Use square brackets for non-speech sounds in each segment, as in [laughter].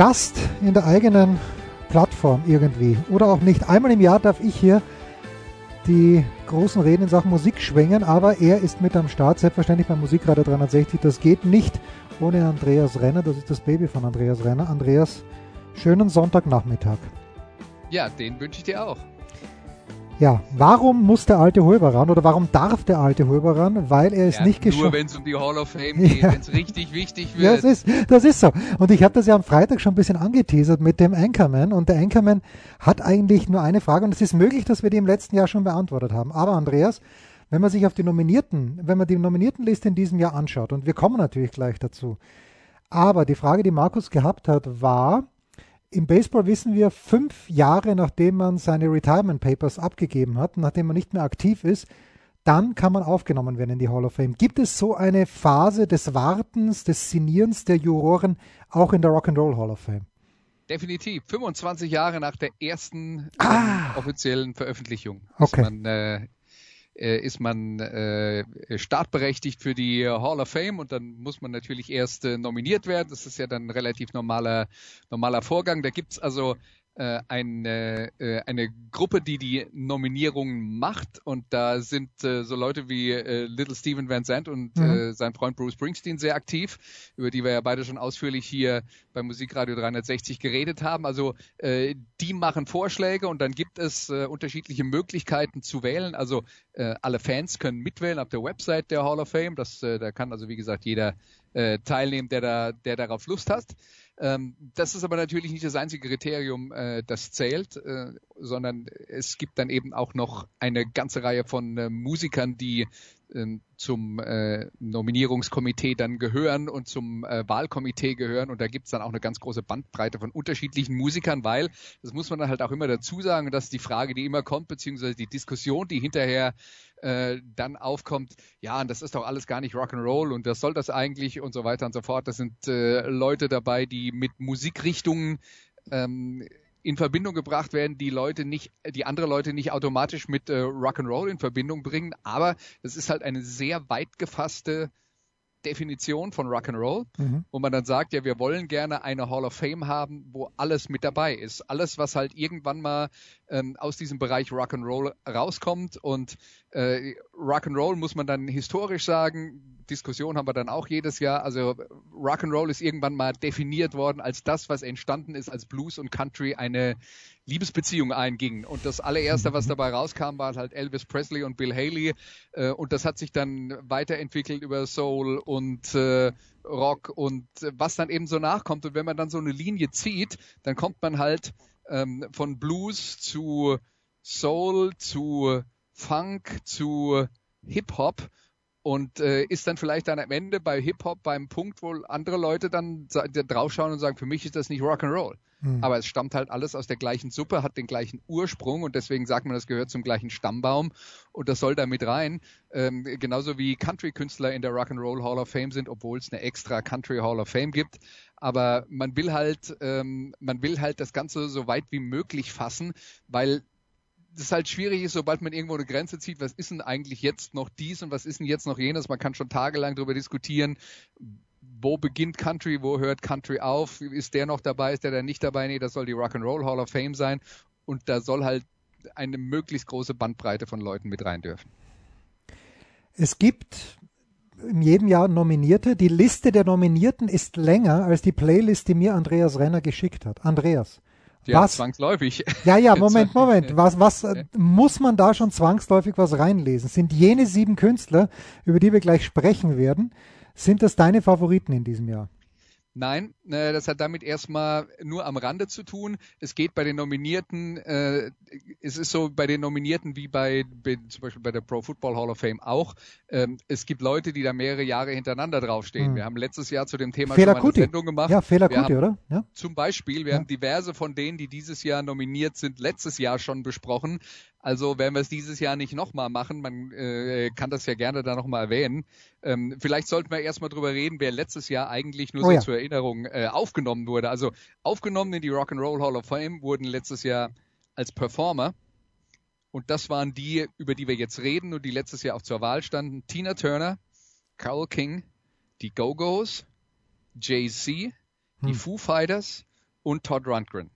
Gast in der eigenen Plattform irgendwie. Oder auch nicht. Einmal im Jahr darf ich hier die großen Reden in Sachen Musik schwingen, aber er ist mit am Start, selbstverständlich beim Musikradio 360. Das geht nicht ohne Andreas Renner. Das ist das Baby von Andreas Renner. Andreas, schönen Sonntagnachmittag. Ja, den wünsche ich dir auch. Ja, warum muss der alte Holber ran oder warum darf der alte Holber ran? Weil er es ja, nicht geschafft Nur wenn es um die Hall of Fame [laughs] geht, ja. wenn es richtig wichtig wird. Ja, das ist, das ist so. Und ich habe das ja am Freitag schon ein bisschen angeteasert mit dem Anchorman. Und der Anchorman hat eigentlich nur eine Frage und es ist möglich, dass wir die im letzten Jahr schon beantwortet haben. Aber Andreas, wenn man sich auf die Nominierten, wenn man die Nominiertenliste in diesem Jahr anschaut, und wir kommen natürlich gleich dazu, aber die Frage, die Markus gehabt hat, war, im Baseball wissen wir, fünf Jahre nachdem man seine Retirement Papers abgegeben hat, nachdem man nicht mehr aktiv ist, dann kann man aufgenommen werden in die Hall of Fame. Gibt es so eine Phase des Wartens, des Signierens der Juroren auch in der Rock'n'Roll Hall of Fame? Definitiv. 25 Jahre nach der ersten Ah. ähm, offiziellen Veröffentlichung Okay. ist man, äh, äh, ist man äh, startberechtigt für die Hall of Fame und dann muss man natürlich erst äh, nominiert werden. Das ist ja dann ein relativ normaler, normaler Vorgang. Da gibt's also äh, eine, äh, eine Gruppe, die die Nominierungen macht und da sind äh, so Leute wie äh, Little Steven Van Zandt und Mhm. äh, sein Freund Bruce Springsteen sehr aktiv, über die wir ja beide schon ausführlich hier beim Musikradio 360 geredet haben. Also äh, die machen Vorschläge und dann gibt es äh, unterschiedliche Möglichkeiten zu wählen. Also äh, alle Fans können mitwählen auf der Website der Hall of Fame. Das, äh, da kann also wie gesagt jeder äh, teilnehmen, der da, der darauf Lust hat. Ähm, das ist aber natürlich nicht das einzige Kriterium, äh, das zählt, äh, sondern es gibt dann eben auch noch eine ganze Reihe von äh, Musikern, die zum äh, Nominierungskomitee dann gehören und zum äh, Wahlkomitee gehören. Und da gibt es dann auch eine ganz große Bandbreite von unterschiedlichen Musikern, weil, das muss man dann halt auch immer dazu sagen, und das ist die Frage, die immer kommt, beziehungsweise die Diskussion, die hinterher äh, dann aufkommt, ja, und das ist doch alles gar nicht Rock'n'Roll und das soll das eigentlich und so weiter und so fort. Das sind äh, Leute dabei, die mit Musikrichtungen ähm, in Verbindung gebracht werden, die Leute nicht, die andere Leute nicht automatisch mit äh, Rock'n'Roll in Verbindung bringen, aber es ist halt eine sehr weit gefasste Definition von Rock'n'Roll, Mhm. wo man dann sagt, ja, wir wollen gerne eine Hall of Fame haben, wo alles mit dabei ist. Alles, was halt irgendwann mal ähm, aus diesem Bereich Rock'n'Roll rauskommt. Und äh, Rock'n'Roll muss man dann historisch sagen, Diskussion haben wir dann auch jedes Jahr. Also Rock'n'Roll ist irgendwann mal definiert worden als das, was entstanden ist, als Blues und Country eine Liebesbeziehung einging. Und das allererste, was dabei rauskam, war halt Elvis Presley und Bill Haley. Äh, und das hat sich dann weiterentwickelt über Soul und äh, Rock und äh, was dann eben so nachkommt. Und wenn man dann so eine Linie zieht, dann kommt man halt ähm, von Blues zu Soul zu Funk zu Hip-Hop und äh, ist dann vielleicht dann am Ende bei Hip-Hop beim Punkt, wo andere Leute dann draufschauen und sagen, für mich ist das nicht Rock'n'Roll. Mhm. Aber es stammt halt alles aus der gleichen Suppe, hat den gleichen Ursprung und deswegen sagt man, das gehört zum gleichen Stammbaum und das soll da mit rein. Ähm, genauso wie Country-Künstler in der Rock'n'Roll Hall of Fame sind, obwohl es eine extra Country Hall of Fame gibt. Aber man will halt, ähm, man will halt das Ganze so weit wie möglich fassen, weil das halt schwierig ist, sobald man irgendwo eine Grenze zieht, was ist denn eigentlich jetzt noch dies und was ist denn jetzt noch jenes? Man kann schon tagelang darüber diskutieren, wo beginnt Country, wo hört Country auf? Ist der noch dabei, ist der da nicht dabei? Nee, das soll die Rock'n'Roll Hall of Fame sein und da soll halt eine möglichst große Bandbreite von Leuten mit rein dürfen. Es gibt in jedem Jahr Nominierte. Die Liste der Nominierten ist länger als die Playlist, die mir Andreas Renner geschickt hat. Andreas, Ja, was? zwangsläufig. [laughs] Ja, ja, Moment, [laughs] Moment. Was, was äh, muss man da schon zwangsläufig was reinlesen? Sind jene sieben Künstler, über die wir gleich sprechen werden, sind das deine Favoriten in diesem Jahr? Nein, äh, das hat damit erstmal nur am Rande zu tun. Es geht bei den Nominierten, äh, es ist so bei den Nominierten wie bei, bei, zum Beispiel bei der Pro Football Hall of Fame auch. Ähm, es gibt Leute, die da mehrere Jahre hintereinander draufstehen. Hm. Wir haben letztes Jahr zu dem Thema Fehler schon mal eine Sendung gemacht. Ja, Fehler Kuti, oder? Ja. Zum Beispiel, wir ja. haben diverse von denen, die dieses Jahr nominiert sind, letztes Jahr schon besprochen. Also werden wir es dieses Jahr nicht nochmal machen. Man äh, kann das ja gerne da nochmal erwähnen. Ähm, vielleicht sollten wir erstmal drüber reden, wer letztes Jahr eigentlich nur oh, so ja. zur Erinnerung äh, aufgenommen wurde. Also aufgenommen in die Rock'n'Roll Hall of Fame wurden letztes Jahr als Performer. Und das waren die, über die wir jetzt reden und die letztes Jahr auch zur Wahl standen. Tina Turner, Carol King, die Go-Go's, Jay-Z, hm. die Foo Fighters und Todd Rundgren.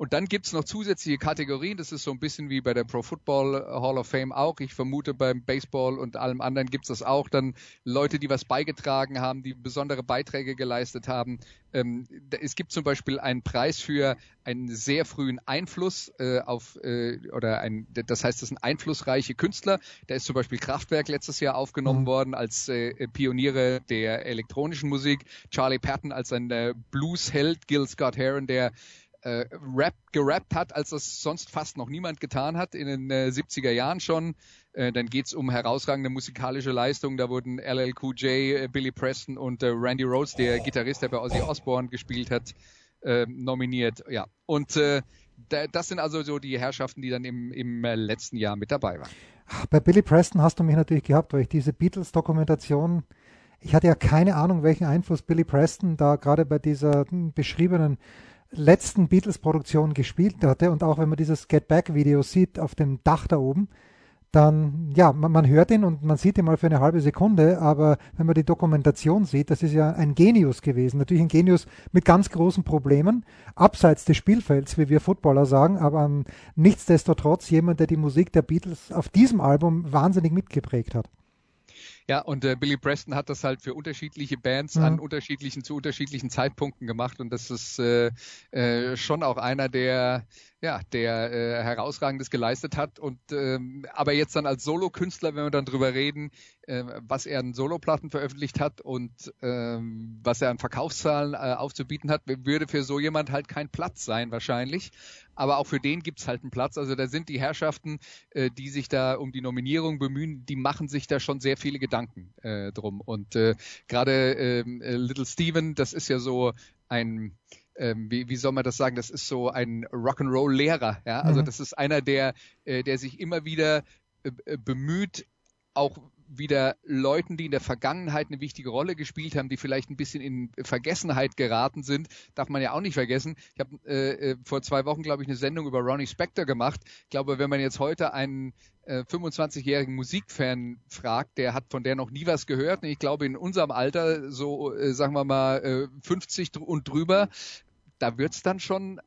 Und dann gibt's noch zusätzliche Kategorien. Das ist so ein bisschen wie bei der Pro Football Hall of Fame auch. Ich vermute, beim Baseball und allem anderen gibt's das auch. Dann Leute, die was beigetragen haben, die besondere Beiträge geleistet haben. Ähm, es gibt zum Beispiel einen Preis für einen sehr frühen Einfluss äh, auf, äh, oder ein, das heißt, das sind einflussreiche Künstler. Da ist zum Beispiel Kraftwerk letztes Jahr aufgenommen mhm. worden als äh, Pioniere der elektronischen Musik. Charlie Patton als ein äh, Bluesheld, Gil Scott Heron, der äh, Rap gerappt hat, als das sonst fast noch niemand getan hat, in den äh, 70er Jahren schon. Äh, dann geht's um herausragende musikalische Leistungen. Da wurden LL Cool J, äh, Billy Preston und äh, Randy Rhodes, der Gitarrist, der bei Ozzy Osbourne gespielt hat, äh, nominiert. Ja, und äh, das sind also so die Herrschaften, die dann im, im äh, letzten Jahr mit dabei waren. Bei Billy Preston hast du mich natürlich gehabt, weil ich diese Beatles-Dokumentation, ich hatte ja keine Ahnung, welchen Einfluss Billy Preston da gerade bei dieser hm, beschriebenen letzten Beatles-Produktion gespielt hatte. Und auch wenn man dieses Get Back-Video sieht auf dem Dach da oben, dann, ja, man, man, hört ihn und man sieht ihn mal für eine halbe Sekunde, aber wenn man die Dokumentation sieht, das ist ja ein Genius gewesen. Natürlich ein Genius mit ganz großen Problemen, abseits des Spielfelds, wie wir Footballer sagen, aber um, nichtsdestotrotz jemand, der die Musik der Beatles auf diesem Album wahnsinnig mitgeprägt hat. Ja, und äh, Billy Preston hat das halt für unterschiedliche Bands mhm. an unterschiedlichen, zu unterschiedlichen Zeitpunkten gemacht und das ist äh, äh, schon auch einer, der ja, der äh, herausragendes geleistet hat und ähm, aber jetzt dann als Solokünstler, wenn wir dann drüber reden, äh, was er an Soloplatten veröffentlicht hat und ähm, was er an Verkaufszahlen äh, aufzubieten hat, würde für so jemand halt kein Platz sein wahrscheinlich. Aber auch für den gibt's halt einen Platz. Also da sind die Herrschaften, äh, die sich da um die Nominierung bemühen, die machen sich da schon sehr viele Gedanken äh, drum. Und äh, gerade ähm, äh, Little Steven, das ist ja so ein ähm, wie, wie soll man das sagen? Das ist so ein Rock'n'Roll-Lehrer. Ja? Also mhm. das ist einer, der, äh, der sich immer wieder äh, bemüht, auch wieder Leuten, die in der Vergangenheit eine wichtige Rolle gespielt haben, die vielleicht ein bisschen in Vergessenheit geraten sind, darf man ja auch nicht vergessen. Ich habe äh, äh, vor zwei Wochen, glaube ich, eine Sendung über Ronnie Spector gemacht. Ich glaube, wenn man jetzt heute einen äh, 25-jährigen Musikfan fragt, der hat von der noch nie was gehört. Und ich glaube, in unserem Alter, so äh, sagen wir mal äh, 50 und drüber, da wird's dann schon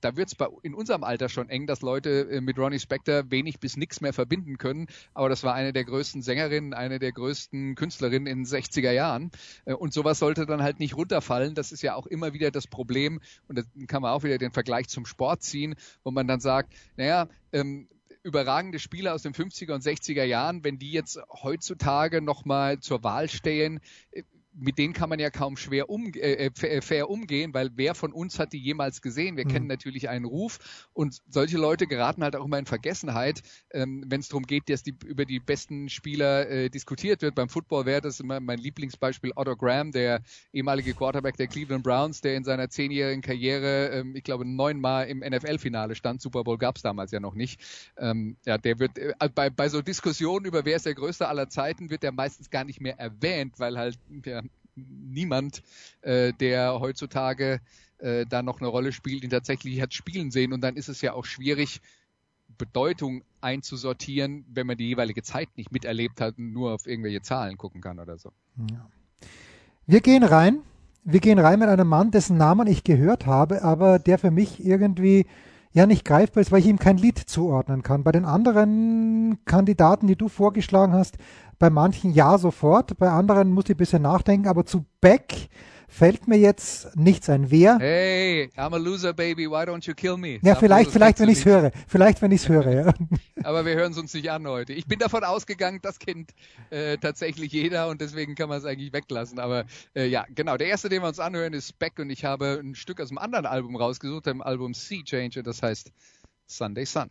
da wird es in unserem Alter schon eng, dass Leute äh, mit Ronnie Spector wenig bis nichts mehr verbinden können. Aber das war eine der größten Sängerinnen, eine der größten Künstlerinnen in den 60er Jahren. Äh, und sowas sollte dann halt nicht runterfallen. Das ist ja auch immer wieder das Problem. Und dann kann man auch wieder den Vergleich zum Sport ziehen, wo man dann sagt, naja, ähm, überragende Spieler aus den 50er und 60er Jahren, wenn die jetzt heutzutage nochmal zur Wahl stehen, äh, mit denen kann man ja kaum schwer um, äh, äh, äh, fair umgehen, weil wer von uns hat die jemals gesehen? Wir mhm. kennen natürlich einen Ruf und solche Leute geraten halt auch immer in Vergessenheit, ähm, wenn es darum geht, dass die über die besten Spieler äh, diskutiert wird. Beim Football wäre das immer mein Lieblingsbeispiel Otto Graham, der ehemalige Quarterback der Cleveland Browns, der in seiner zehnjährigen Karriere, ähm, ich glaube, neunmal im NFL-Finale stand. Super Bowl gab es damals ja noch nicht. Ähm, ja, der wird äh, bei, bei so Diskussionen über wer ist der Größte aller Zeiten, wird der meistens gar nicht mehr erwähnt, weil halt ja, niemand, äh, der heutzutage äh, da noch eine Rolle spielt, ihn tatsächlich hat spielen sehen. Und dann ist es ja auch schwierig, Bedeutung einzusortieren, wenn man die jeweilige Zeit nicht miterlebt hat und nur auf irgendwelche Zahlen gucken kann oder so. Ja. Wir gehen rein. Wir gehen rein mit einem Mann, dessen Namen ich gehört habe, aber der für mich irgendwie ja nicht greifbar ist, weil ich ihm kein Lied zuordnen kann. Bei den anderen Kandidaten, die du vorgeschlagen hast, bei manchen ja sofort, bei anderen muss ich ein bisschen nachdenken, aber zu Beck fällt mir jetzt nichts ein. Wer? Hey, I'm a loser, baby. Why don't you kill me? Ja, vielleicht, vielleicht, wenn ich es höre. Vielleicht, wenn ich es höre. Ja. [laughs] Aber wir hören es uns nicht an heute. Ich bin davon ausgegangen, das kennt äh, tatsächlich jeder und deswegen kann man es eigentlich weglassen. Aber äh, ja, genau. Der erste, den wir uns anhören, ist Beck und ich habe ein Stück aus dem anderen Album rausgesucht, dem Album Sea Changer. Das heißt Sunday Sun.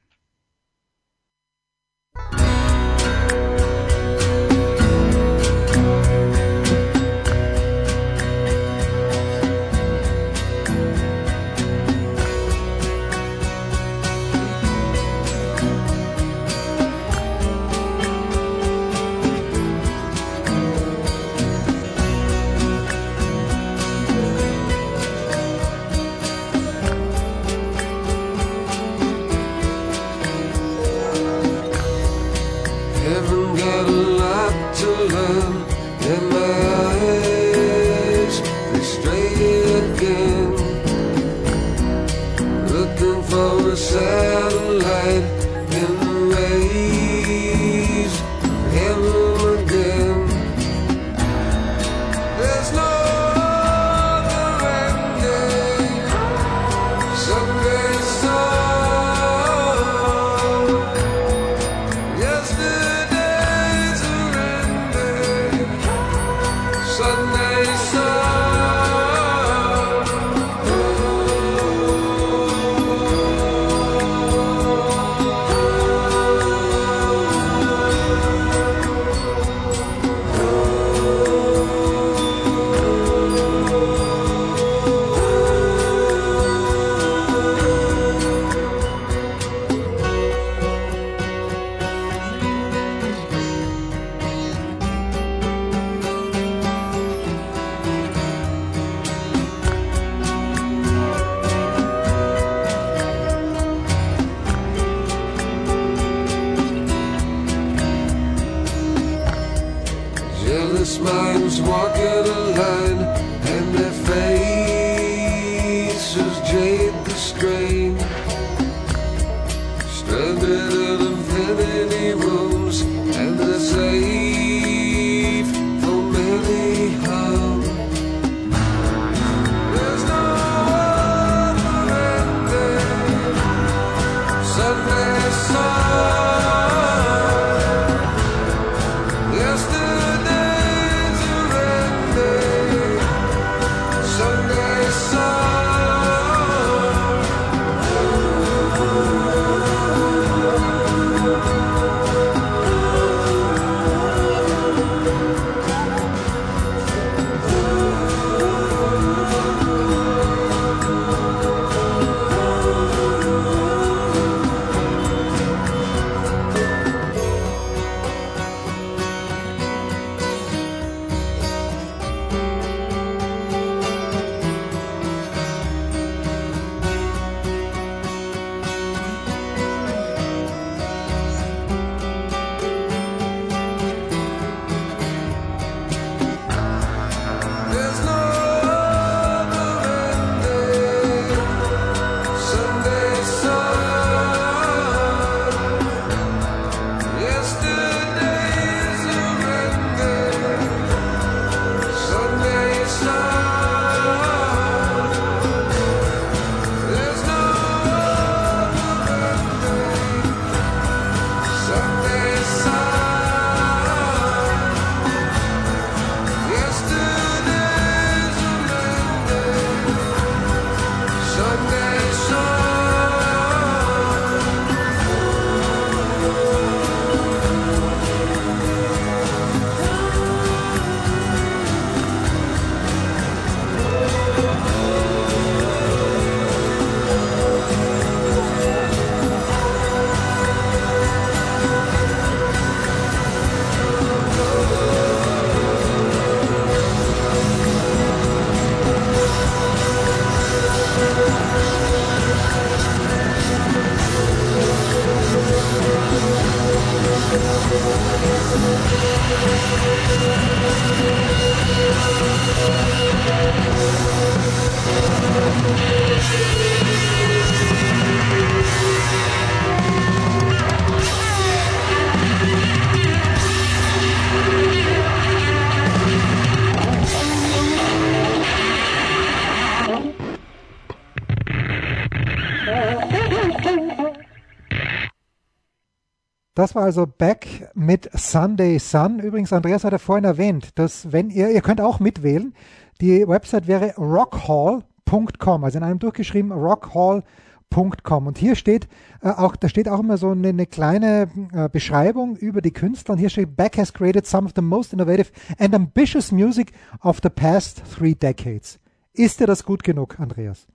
Das war also Back mit Sunday Sun. Übrigens, Andreas hat ja vorhin erwähnt, dass wenn ihr, ihr könnt auch mitwählen, die Website wäre rockhall.com, also in einem durchgeschrieben rockhall.com. Und hier steht äh, auch, da steht auch immer so eine, eine kleine äh, Beschreibung über die Künstler. Und hier steht, Beck has created some of the most innovative and ambitious music of the past three decades. Ist dir das gut genug, Andreas?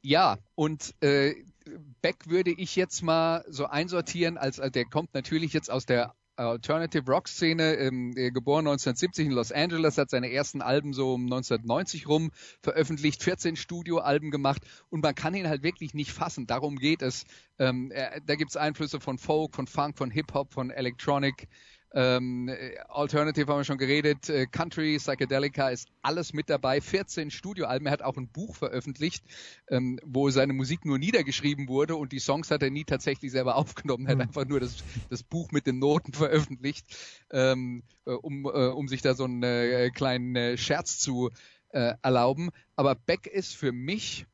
Ja, und äh, Beck würde ich jetzt mal so einsortieren, als äh, der kommt natürlich jetzt aus der Alternative Rock Szene, ähm, geboren 1970 in Los Angeles, hat seine ersten Alben so um 1990 rum veröffentlicht, 14 Studioalben gemacht und man kann ihn halt wirklich nicht fassen. Darum geht es. Ähm, er, da gibt es Einflüsse von Folk, von Funk, von Hip Hop, von Electronic. Ähm, Alternative haben wir schon geredet, äh, Country, Psychedelica ist alles mit dabei. 14 Studioalben. Er hat auch ein Buch veröffentlicht, ähm, wo seine Musik nur niedergeschrieben wurde und die Songs hat er nie tatsächlich selber [laughs] aufgenommen. Er hat mhm. einfach nur das, das Buch mit den Noten veröffentlicht, ähm, äh, um, äh, um sich da so einen äh, kleinen äh, Scherz zu äh, erlauben. Aber Beck ist für mich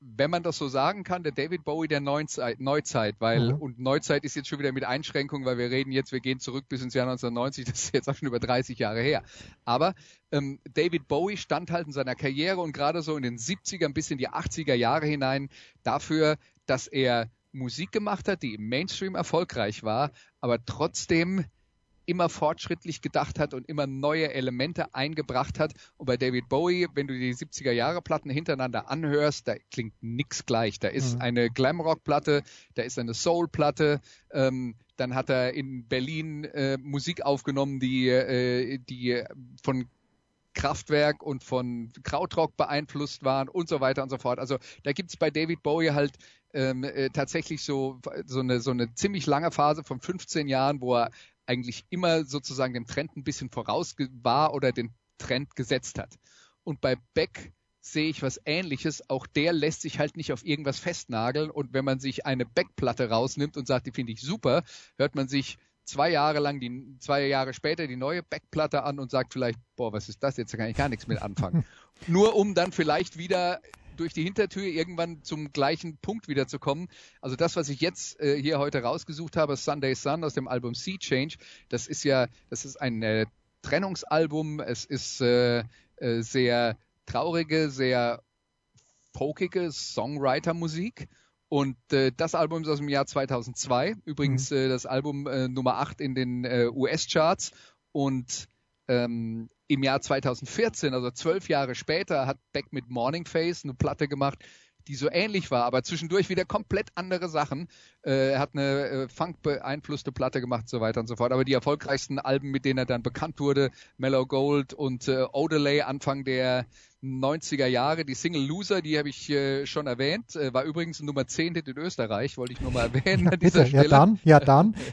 wenn man das so sagen kann, der David Bowie der Neuzeit, Neuzeit weil, mhm. und Neuzeit ist jetzt schon wieder mit Einschränkungen, weil wir reden jetzt, wir gehen zurück bis ins Jahr 1990, das ist jetzt auch schon über 30 Jahre her. Aber ähm, David Bowie stand halt in seiner Karriere und gerade so in den 70er bis in die 80er Jahre hinein dafür, dass er Musik gemacht hat, die im Mainstream erfolgreich war, aber trotzdem immer fortschrittlich gedacht hat und immer neue Elemente eingebracht hat. Und bei David Bowie, wenn du die 70er Jahre Platten hintereinander anhörst, da klingt nichts gleich. Da ist mhm. eine Glamrock-Platte, da ist eine Soul-Platte, ähm, dann hat er in Berlin äh, Musik aufgenommen, die, äh, die von Kraftwerk und von Krautrock beeinflusst waren und so weiter und so fort. Also da gibt es bei David Bowie halt ähm, äh, tatsächlich so, so, eine, so eine ziemlich lange Phase von 15 Jahren, wo er eigentlich immer sozusagen dem Trend ein bisschen voraus war oder den Trend gesetzt hat. Und bei Beck sehe ich was ähnliches. Auch der lässt sich halt nicht auf irgendwas festnageln. Und wenn man sich eine Beck-Platte rausnimmt und sagt, die finde ich super, hört man sich zwei Jahre lang, die, zwei Jahre später die neue Beck-Platte an und sagt vielleicht, boah, was ist das jetzt? Da kann ich gar nichts mit anfangen. [laughs] Nur um dann vielleicht wieder durch die Hintertür irgendwann zum gleichen Punkt wiederzukommen. Also das, was ich jetzt äh, hier heute rausgesucht habe, Sunday Sun aus dem Album Sea Change, das ist ja, das ist ein äh, Trennungsalbum. Es ist äh, äh sehr traurige, sehr folkige Songwriter-Musik. Und äh, das Album ist aus dem Jahr 2002. Übrigens mhm. äh, das Album äh, Nummer 8 in den äh, US-Charts. Und ähm, im Jahr 2014, also zwölf Jahre später, hat Beck mit Morning Face eine Platte gemacht, die so ähnlich war, aber zwischendurch wieder komplett andere Sachen. Äh, er hat eine äh, Funk-beeinflusste Platte gemacht so weiter und so fort. Aber die erfolgreichsten Alben, mit denen er dann bekannt wurde, Mellow Gold und äh, Odelay Anfang der 90er Jahre. Die Single Loser, die habe ich äh, schon erwähnt, äh, war übrigens Nummer 10 in Österreich, wollte ich nur mal [laughs] erwähnen an dieser Bitte, Stelle. Ja dann, ja dann. [laughs]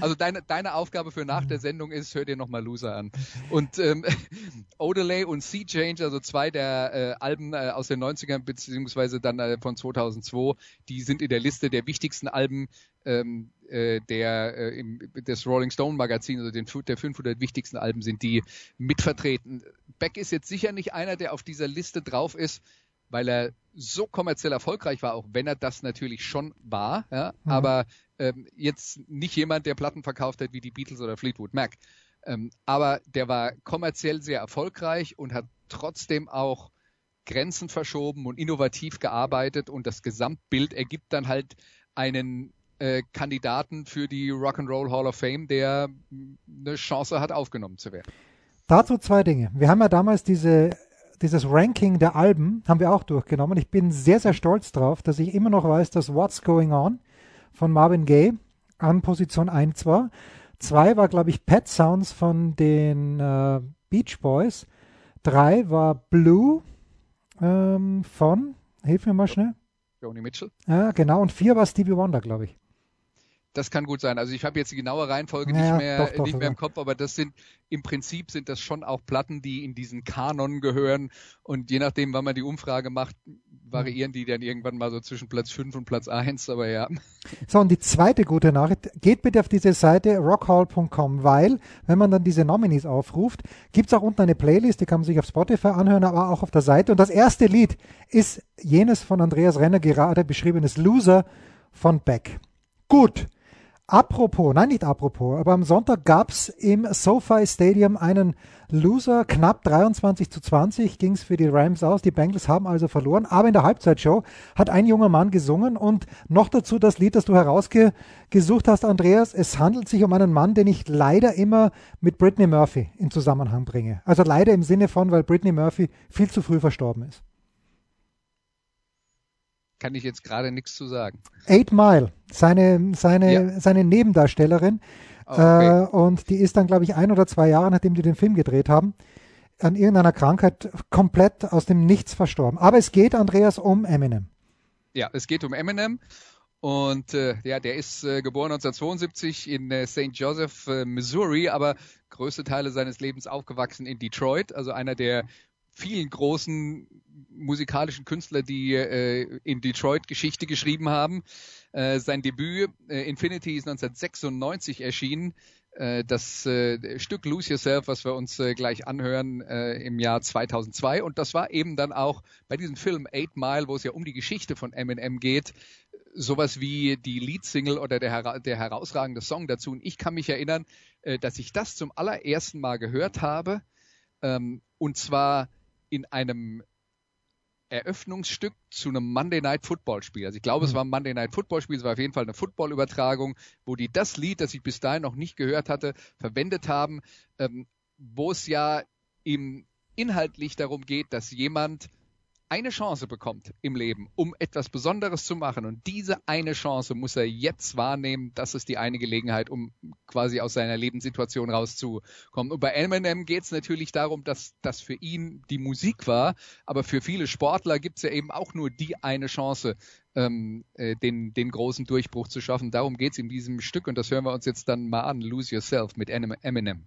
Also deine, deine Aufgabe für nach der Sendung ist, hör dir nochmal Loser an. Und ähm, [laughs] Odelay und Sea Change, also zwei der äh, Alben äh, aus den 90ern beziehungsweise dann äh, von 2002, die sind in der Liste der wichtigsten Alben ähm, äh, der, äh, im, des Rolling Stone Magazins, also den, der 500 wichtigsten Alben sind die mitvertreten. Beck ist jetzt sicher nicht einer, der auf dieser Liste drauf ist, weil er so kommerziell erfolgreich war, auch wenn er das natürlich schon war, ja, mhm. aber ähm, jetzt nicht jemand, der Platten verkauft hat wie die Beatles oder Fleetwood Mac. Ähm, aber der war kommerziell sehr erfolgreich und hat trotzdem auch Grenzen verschoben und innovativ gearbeitet und das Gesamtbild ergibt dann halt einen äh, Kandidaten für die Rock'n'Roll Hall of Fame, der eine Chance hat, aufgenommen zu werden. Dazu zwei Dinge. Wir haben ja damals diese, dieses Ranking der Alben, haben wir auch durchgenommen. Ich bin sehr, sehr stolz drauf, dass ich immer noch weiß, dass What's Going On von Marvin Gaye an Position 1 war. 2 war, glaube ich, Pet Sounds von den äh, Beach Boys. 3 war Blue ähm, von, hilf mir mal schnell. Joni Mitchell. Ja, genau. Und 4 war Stevie Wonder, glaube ich. Das kann gut sein. Also ich habe jetzt die genaue Reihenfolge naja, nicht mehr, doch, doch, nicht mehr im Kopf, aber das sind im Prinzip sind das schon auch Platten, die in diesen Kanon gehören. Und je nachdem, wann man die Umfrage macht, variieren die dann irgendwann mal so zwischen Platz 5 und Platz 1, aber ja. So, und die zweite gute Nachricht, geht bitte auf diese Seite rockhall.com, weil, wenn man dann diese Nominees aufruft, gibt es auch unten eine Playlist, die kann man sich auf Spotify anhören, aber auch auf der Seite. Und das erste Lied ist jenes von Andreas Renner gerade beschriebenes Loser von Beck. Gut. Apropos, nein, nicht apropos, aber am Sonntag gab es im SoFi Stadium einen Loser, knapp 23 zu 20 ging es für die Rams aus. Die Bengals haben also verloren, aber in der Halbzeitshow hat ein junger Mann gesungen und noch dazu das Lied, das du herausgesucht hast, Andreas. Es handelt sich um einen Mann, den ich leider immer mit Britney Murphy in Zusammenhang bringe. Also leider im Sinne von, weil Britney Murphy viel zu früh verstorben ist kann ich jetzt gerade nichts zu sagen. Eight Mile, seine, seine, ja. seine Nebendarstellerin. Oh, okay. äh, und die ist dann, glaube ich, ein oder zwei Jahre, nachdem die den Film gedreht haben, an irgendeiner Krankheit komplett aus dem Nichts verstorben. Aber es geht, Andreas, um Eminem. Ja, es geht um Eminem. Und äh, ja, der ist äh, geboren 1972 in äh, St. Joseph, äh, Missouri, aber größte Teile seines Lebens aufgewachsen in Detroit, also einer der vielen großen musikalischen Künstler, die äh, in Detroit Geschichte geschrieben haben. Äh, sein Debüt äh, Infinity ist 1996 erschienen. Äh, das äh, Stück Lose Yourself, was wir uns äh, gleich anhören, äh, im Jahr 2002. Und das war eben dann auch bei diesem Film Eight Mile, wo es ja um die Geschichte von Eminem geht, sowas wie die Leadsingle oder der, der herausragende Song dazu. Und ich kann mich erinnern, äh, dass ich das zum allerersten Mal gehört habe. Ähm, und zwar in einem Eröffnungsstück zu einem Monday Night Football Spiel. Also ich glaube, mhm. es war ein Monday Night Football Spiel, es war auf jeden Fall eine Football-Übertragung, wo die das Lied, das ich bis dahin noch nicht gehört hatte, verwendet haben, ähm, wo es ja im inhaltlich darum geht, dass jemand eine Chance bekommt im Leben, um etwas Besonderes zu machen. Und diese eine Chance muss er jetzt wahrnehmen. Das ist die eine Gelegenheit, um quasi aus seiner Lebenssituation rauszukommen. Und bei Eminem geht es natürlich darum, dass das für ihn die Musik war. Aber für viele Sportler gibt es ja eben auch nur die eine Chance, ähm, äh, den, den großen Durchbruch zu schaffen. Darum geht es in diesem Stück. Und das hören wir uns jetzt dann mal an. Lose Yourself mit Eminem.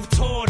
Move toward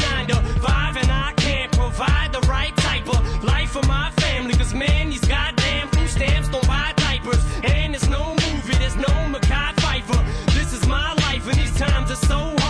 and these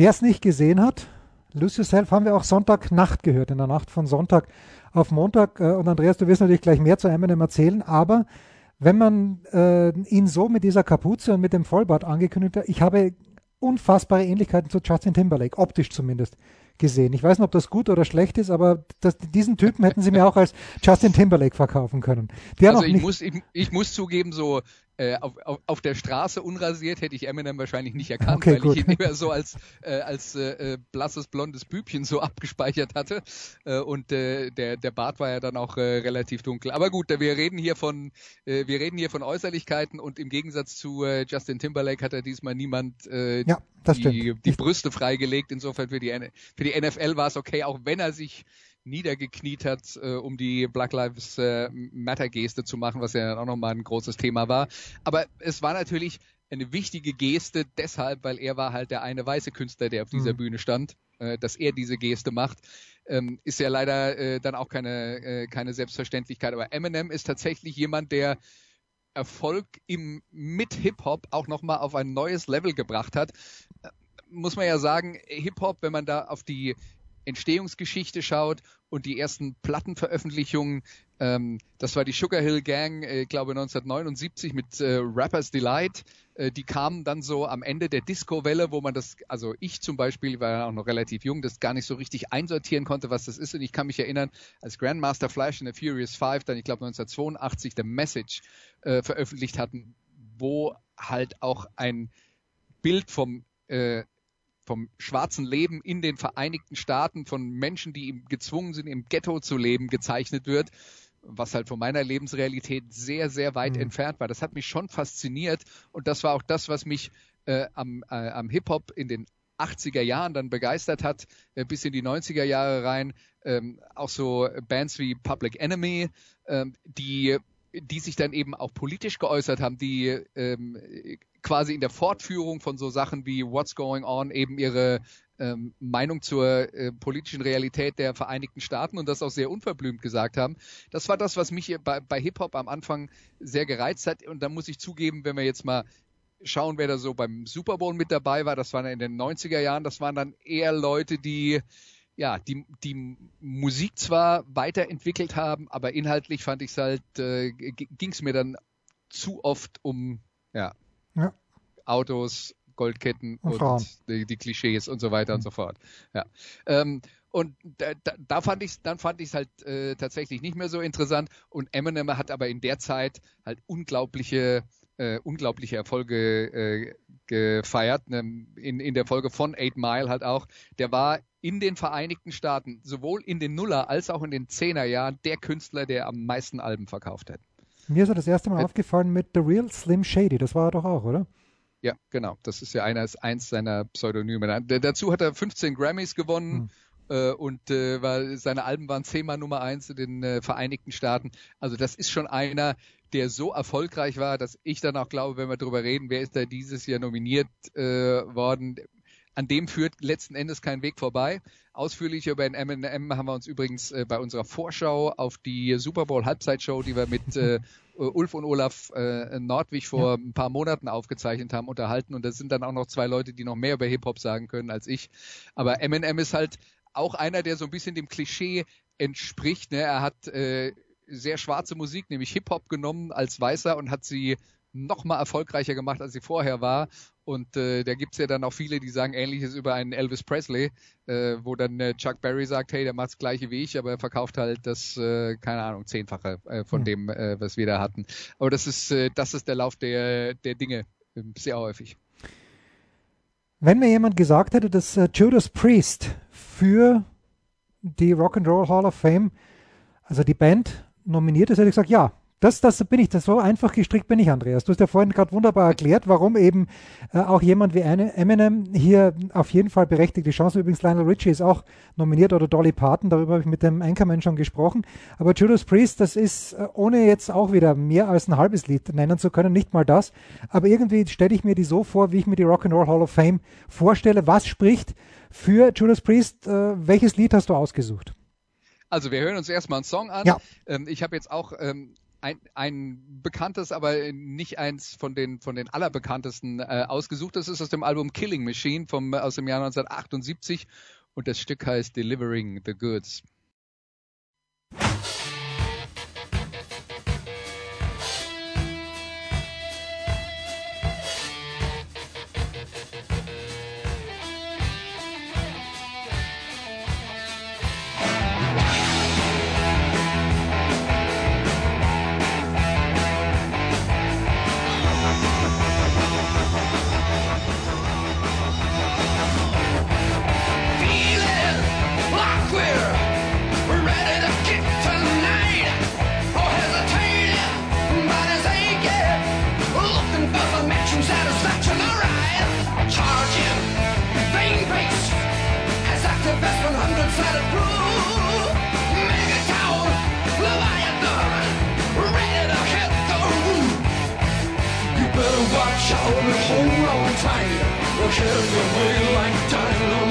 Wer es nicht gesehen hat, Lose Yourself haben wir auch Sonntagnacht gehört, in der Nacht von Sonntag auf Montag. Äh, Und Andreas, du wirst natürlich gleich mehr zu Eminem erzählen, aber wenn man äh, ihn so mit dieser Kapuze und mit dem Vollbart angekündigt hat, ich habe unfassbare Ähnlichkeiten zu Justin Timberlake, optisch zumindest gesehen. Ich weiß nicht, ob das gut oder schlecht ist, aber das, diesen Typen hätten sie mir auch als Justin Timberlake verkaufen können. Der Also ich nicht, muss, ich, ich muss zugeben, so äh, auf, auf, auf der Straße unrasiert hätte ich Eminem wahrscheinlich nicht erkannt, Okay, weil gut. ich ihn immer so als, äh, als äh, äh, blasses, blondes Bübchen so [laughs] abgespeichert hatte. Äh, und äh, der, der Bart war ja dann auch äh, relativ dunkel. Aber gut, wir reden hier von äh, wir reden hier von Äußerlichkeiten und im Gegensatz zu äh, Justin Timberlake hat er diesmal niemand äh, Ja, die, die Brüste freigelegt. Insofern für die, für die NFL war es okay, auch wenn er sich niedergekniet hat, äh, um die Black Lives äh, Matter Geste zu machen, was ja dann auch nochmal ein großes Thema war. Aber es war natürlich eine wichtige Geste deshalb, weil er war halt der eine weiße Künstler, der auf dieser Mhm. Bühne stand, äh, dass er diese Geste macht. Ähm, ist ja leider äh, dann auch keine, äh, keine Selbstverständlichkeit. Aber Eminem ist tatsächlich jemand, der Erfolg im mit Hip-Hop auch nochmal auf ein neues Level gebracht hat. Äh, Muss man ja sagen, Hip-Hop, wenn man da auf die Entstehungsgeschichte schaut und die ersten Plattenveröffentlichungen, ähm, das war die Sugar Hill Gang, äh, glaube 1979 mit äh, Rappers Delight. Äh, die kamen dann so am Ende der Disco-Welle, wo man das, also ich zum Beispiel war ja auch noch relativ jung, das gar nicht so richtig einsortieren konnte, was das ist. Und ich kann mich erinnern, als Grandmaster Flash in der Furious Five dann, ich glaube 1982, The Message äh, veröffentlicht hatten, wo halt auch ein Bild vom äh, vom schwarzen Leben in den Vereinigten Staaten von Menschen, die gezwungen sind, im Ghetto zu leben, gezeichnet wird, was halt von meiner Lebensrealität sehr, sehr weit Mhm. entfernt war. Das hat mich schon fasziniert und das war auch das, was mich äh, am, äh, am Hip-Hop in den 80er Jahren dann begeistert hat, äh, bis in die 90er Jahre rein. Ähm, auch so Bands wie Public Enemy, ähm, die die sich dann eben auch politisch geäußert haben, die ähm, quasi in der Fortführung von so Sachen wie What's Going On eben ihre ähm, Meinung zur äh, politischen Realität der Vereinigten Staaten und das auch sehr unverblümt gesagt haben. Das war das, was mich bei, bei Hip-Hop am Anfang sehr gereizt hat. Und da muss ich zugeben, wenn wir jetzt mal schauen, wer da so beim Super Bowl mit dabei war, das waren in den 90er Jahren, das waren dann eher Leute, die ja, die, die Musik zwar weiterentwickelt haben, aber inhaltlich fand ich es halt, äh, ging es mir dann zu oft um ja, Ja. Autos, Goldketten Und und, die, die Klischees und so weiter und so fort. Ja. Ähm, Und da, da, da fand ich dann fand ich es halt äh, tatsächlich nicht mehr so interessant. Und Eminem hat aber in der Zeit halt unglaubliche äh, unglaubliche Erfolge äh, gefeiert. Ne, in, in der Folge von Eight Mile halt auch. Der war in den Vereinigten Staaten, sowohl in den Nuller als auch in den Zehner Jahren, der Künstler, der am meisten Alben verkauft hat. Mir ist das erste Mal äh, aufgefallen mit The Real Slim Shady. Das war er doch auch, oder? Ja, genau. Das ist ja einer, eins seiner Pseudonyme. dazu hat er 15 Grammys gewonnen. Hm. Äh, und äh, weil seine Alben waren zehnmal Nummer eins in den äh, Vereinigten Staaten. Also das ist schon einer, der so erfolgreich war, dass ich dann auch glaube, wenn wir darüber reden, wer ist da dieses Jahr nominiert äh, worden, an dem führt letzten Endes kein Weg vorbei. Ausführlich über den M&M haben wir uns übrigens äh, bei unserer Vorschau auf die Super Bowl Halbzeitshow, die wir mit äh, [laughs] Ulf und Olaf äh, Nordwig vor ja. ein paar Monaten aufgezeichnet haben, unterhalten. Und das sind dann auch noch zwei Leute, die noch mehr über Hip-Hop sagen können als ich. Aber M&M ist halt auch einer, der so ein bisschen dem Klischee entspricht. Ne? Er hat äh, sehr schwarze Musik, nämlich Hip-Hop genommen als Weißer und hat sie noch mal erfolgreicher gemacht, als sie vorher war. Und äh, da gibt's ja dann auch viele, die sagen Ähnliches über einen Elvis Presley, äh, wo dann äh, Chuck Berry sagt, hey, der macht's gleiche wie ich, aber er verkauft halt das, äh, keine Ahnung, zehnfache äh, von mhm. dem, äh, was wir da hatten. Aber das ist, äh, das ist der Lauf der, der Dinge äh, sehr häufig. Wenn mir jemand gesagt hätte, dass äh, Judas Priest für die Rock'n'Roll Hall of Fame, also die Band nominiert ist, hätte ich gesagt, ja, das, das bin ich, das so einfach gestrickt bin ich, Andreas. Du hast ja vorhin gerade wunderbar erklärt, warum eben äh, auch jemand wie Eminem hier auf jeden Fall berechtigte Chance. Übrigens, Lionel Richie ist auch nominiert oder Dolly Parton, darüber habe ich mit dem Anchorman schon gesprochen. Aber Judas Priest, das ist, äh, ohne jetzt auch wieder mehr als ein halbes Lied nennen zu können, nicht mal das. Aber irgendwie stelle ich mir die so vor, wie ich mir die Rock'n'Roll Hall of Fame vorstelle. Was spricht für Judas Priest? Äh, welches Lied hast du ausgesucht? Also wir hören uns erstmal einen Song an. Ja. Ähm, ich habe jetzt auch ähm, ein, ein bekanntes, aber nicht eins von den von den allerbekanntesten äh, ausgesucht. Das ist aus dem Album Killing Machine vom aus dem Jahr 1978 und das Stück heißt Delivering the Goods. machine, roll tight. We'll share the wheel like dynamite.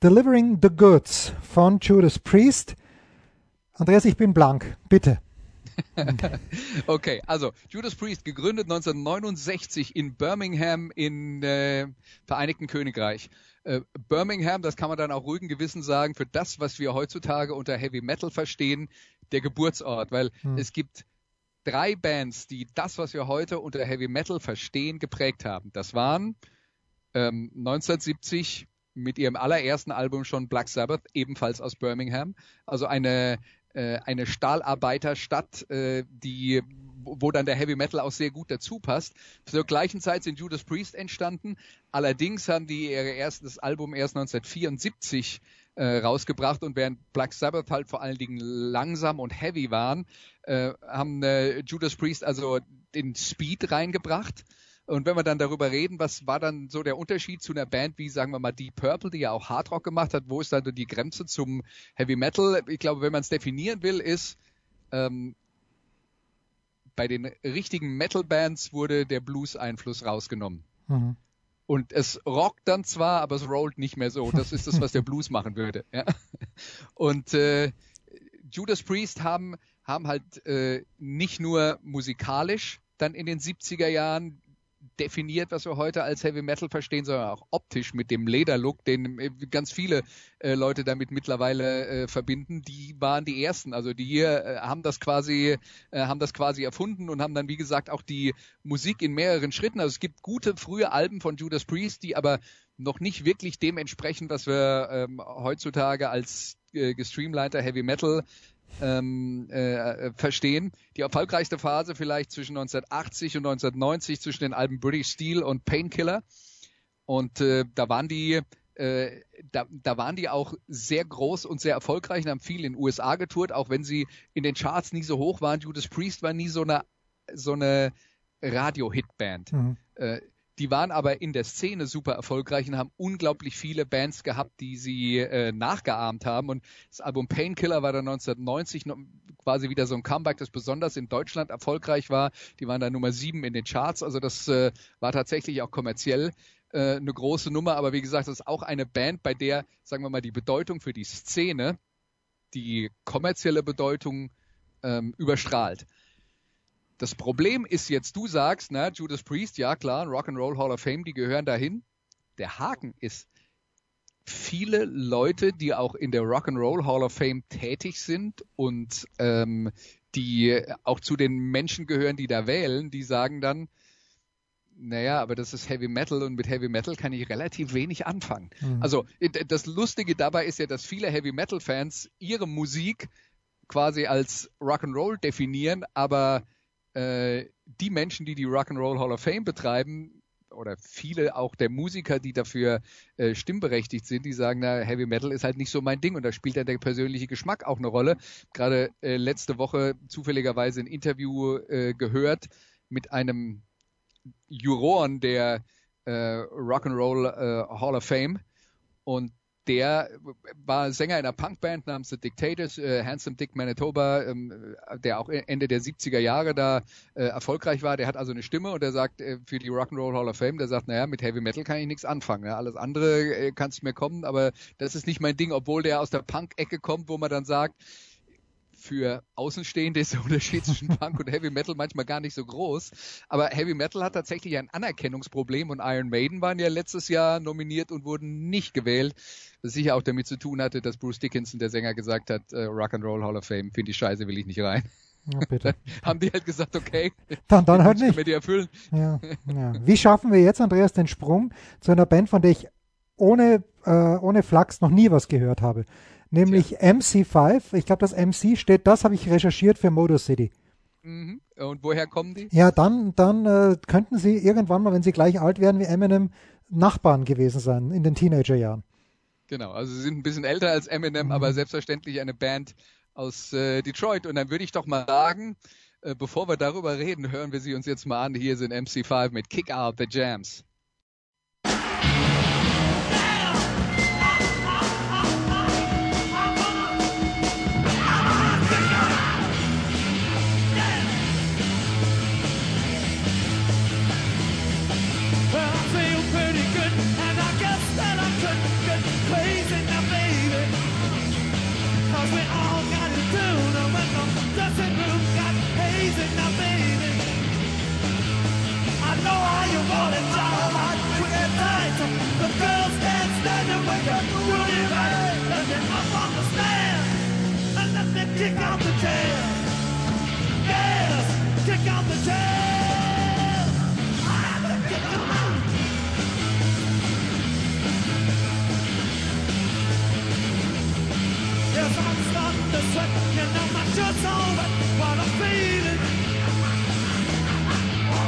Delivering the Goods von Judas Priest. Andreas, ich bin blank. Bitte. [laughs] okay, also Judas Priest gegründet 1969 in Birmingham in äh, Vereinigten Königreich. Äh, Birmingham, das kann man dann auch ruhigen Gewissen sagen, für das, was wir heutzutage unter Heavy Metal verstehen, der Geburtsort, weil hm. es gibt drei Bands, die das, was wir heute unter Heavy Metal verstehen, geprägt haben. Das waren ähm, 1970 mit ihrem allerersten Album schon Black Sabbath, ebenfalls aus Birmingham. Also eine äh, eine Stahlarbeiterstadt, äh, die wo dann der Heavy Metal auch sehr gut dazu passt. Zur gleichen Zeit sind Judas Priest entstanden. Allerdings haben die ihr erstes Album erst 1974 äh, rausgebracht und während Black Sabbath halt vor allen Dingen langsam und heavy waren, äh, haben äh, Judas Priest also den Speed reingebracht und wenn wir dann darüber reden, was war dann so der Unterschied zu einer Band wie, sagen wir mal, Deep Purple, die ja auch Hardrock gemacht hat, wo ist dann die Grenze zum Heavy Metal? Ich glaube, wenn man es definieren will, ist, ähm, bei den richtigen Metal-Bands wurde der Blues-Einfluss rausgenommen. Mhm. Und es rockt dann zwar, aber es rollt nicht mehr so. Das ist das, was der Blues machen würde. Ja? Und äh, Judas Priest haben, haben halt äh, nicht nur musikalisch dann in den 70er Jahren definiert, was wir heute als Heavy Metal verstehen, sondern auch optisch mit dem Lederlook, den äh, ganz viele äh, Leute damit mittlerweile äh, verbinden. Die waren die ersten, also die äh, haben das quasi äh, haben das quasi erfunden und haben dann wie gesagt auch die Musik in mehreren Schritten. Also es gibt gute frühe Alben von Judas Priest, die aber noch nicht wirklich dem entsprechen, was wir ähm, heutzutage als äh, gestreamliner Heavy Metal ähm, äh, verstehen. Die erfolgreichste Phase vielleicht zwischen 1980 und 1990 zwischen den Alben British Steel und Painkiller. Und äh, da waren die äh, da, da waren die auch sehr groß und sehr erfolgreich und haben viel in den USA getourt, auch wenn sie in den Charts nie so hoch waren. Judas Priest war nie so eine so eine Radio-Hit-Band. Mhm. Äh, die waren aber in der Szene super erfolgreich und haben unglaublich viele Bands gehabt, die sie äh, nachgeahmt haben. Und das Album Painkiller war dann 1990 noch quasi wieder so ein Comeback, das besonders in Deutschland erfolgreich war. Die waren da Nummer sieben in den Charts. Also das äh, war tatsächlich auch kommerziell äh, eine große Nummer. Aber wie gesagt, das ist auch eine Band, bei der, sagen wir mal, die Bedeutung für die Szene, die kommerzielle Bedeutung ähm, überstrahlt. Das Problem ist jetzt, du sagst, na, Judas Priest, ja klar, Rock'n'Roll Hall of Fame, die gehören dahin. Der Haken ist, viele Leute, die auch in der Rock'n'Roll Hall of Fame tätig sind und ähm, die auch zu den Menschen gehören, die da wählen, die sagen dann, naja, aber das ist Heavy Metal und mit Heavy Metal kann ich relativ wenig anfangen. Mhm. Also das Lustige dabei ist ja, dass viele Heavy Metal Fans ihre Musik quasi als Rock'n'Roll definieren, aber äh, die Menschen, die die Rock'n'Roll Hall of Fame betreiben, oder viele auch der Musiker, die dafür äh, stimmberechtigt sind, die sagen, na, Heavy Metal ist halt nicht so mein Ding und da spielt dann der persönliche Geschmack auch eine Rolle. Gerade äh, letzte Woche zufälligerweise ein Interview äh, gehört mit einem Juroren der äh, Rock'n'Roll äh, Hall of Fame und der war Sänger in einer Punkband namens The Dictators, äh, Handsome Dick Manitoba, ähm, der auch Ende der 70er Jahre da äh, erfolgreich war. Der hat also eine Stimme und der sagt äh, für die Rock'n'Roll Hall of Fame, der sagt, naja, mit Heavy Metal kann ich nichts anfangen. Ja. Alles andere äh, kannst mir kommen, aber das ist nicht mein Ding, obwohl der aus der Punk-Ecke kommt, wo man dann sagt, für Außenstehende [laughs] ist der Unterschied zwischen Punk und Heavy Metal manchmal gar nicht so groß. Aber Heavy Metal hat tatsächlich ein Anerkennungsproblem und Iron Maiden waren ja letztes Jahr nominiert und wurden nicht gewählt. Was sicher auch damit zu tun hatte, dass Bruce Dickinson, der Sänger, gesagt hat, äh, Rock'n'Roll Hall of Fame, finde ich scheiße, will ich nicht rein. Ja, bitte. [laughs] haben die halt gesagt, okay, dann, dann halt nicht. Die erfüllen. Ja, ja. Wie schaffen wir jetzt, Andreas, den Sprung zu einer Band, von der ich ohne, äh, ohne Flachs noch nie was gehört habe? Nämlich ja. MC5. Ich glaube, das MC steht, das habe ich recherchiert für Motor City. Mhm. Und woher kommen die? Ja, dann, dann äh, könnten sie irgendwann mal, wenn sie gleich alt werden wie Eminem, Nachbarn gewesen sein in den Teenagerjahren. Genau, also sie sind ein bisschen älter als Eminem, mhm. aber selbstverständlich eine Band aus äh, Detroit. Und dann würde ich doch mal sagen, äh, bevor wir darüber reden, hören wir sie uns jetzt mal an. Hier sind MC5 mit Kick Out the Jams. kick out the jam. Kick out the Yes, I'm starting to sweat, and now my shirt's all wet. What I'm feeling.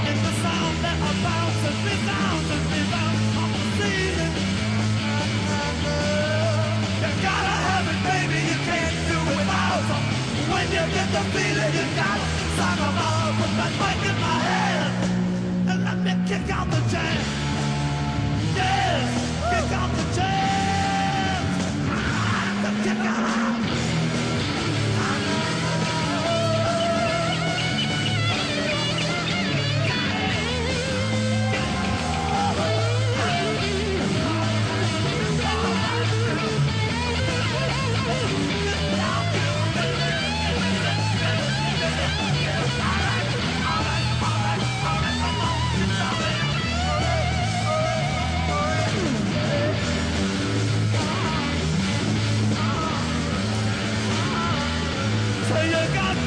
And the sound that to the ceiling. the feeling you got. Song of all with my mic in my head.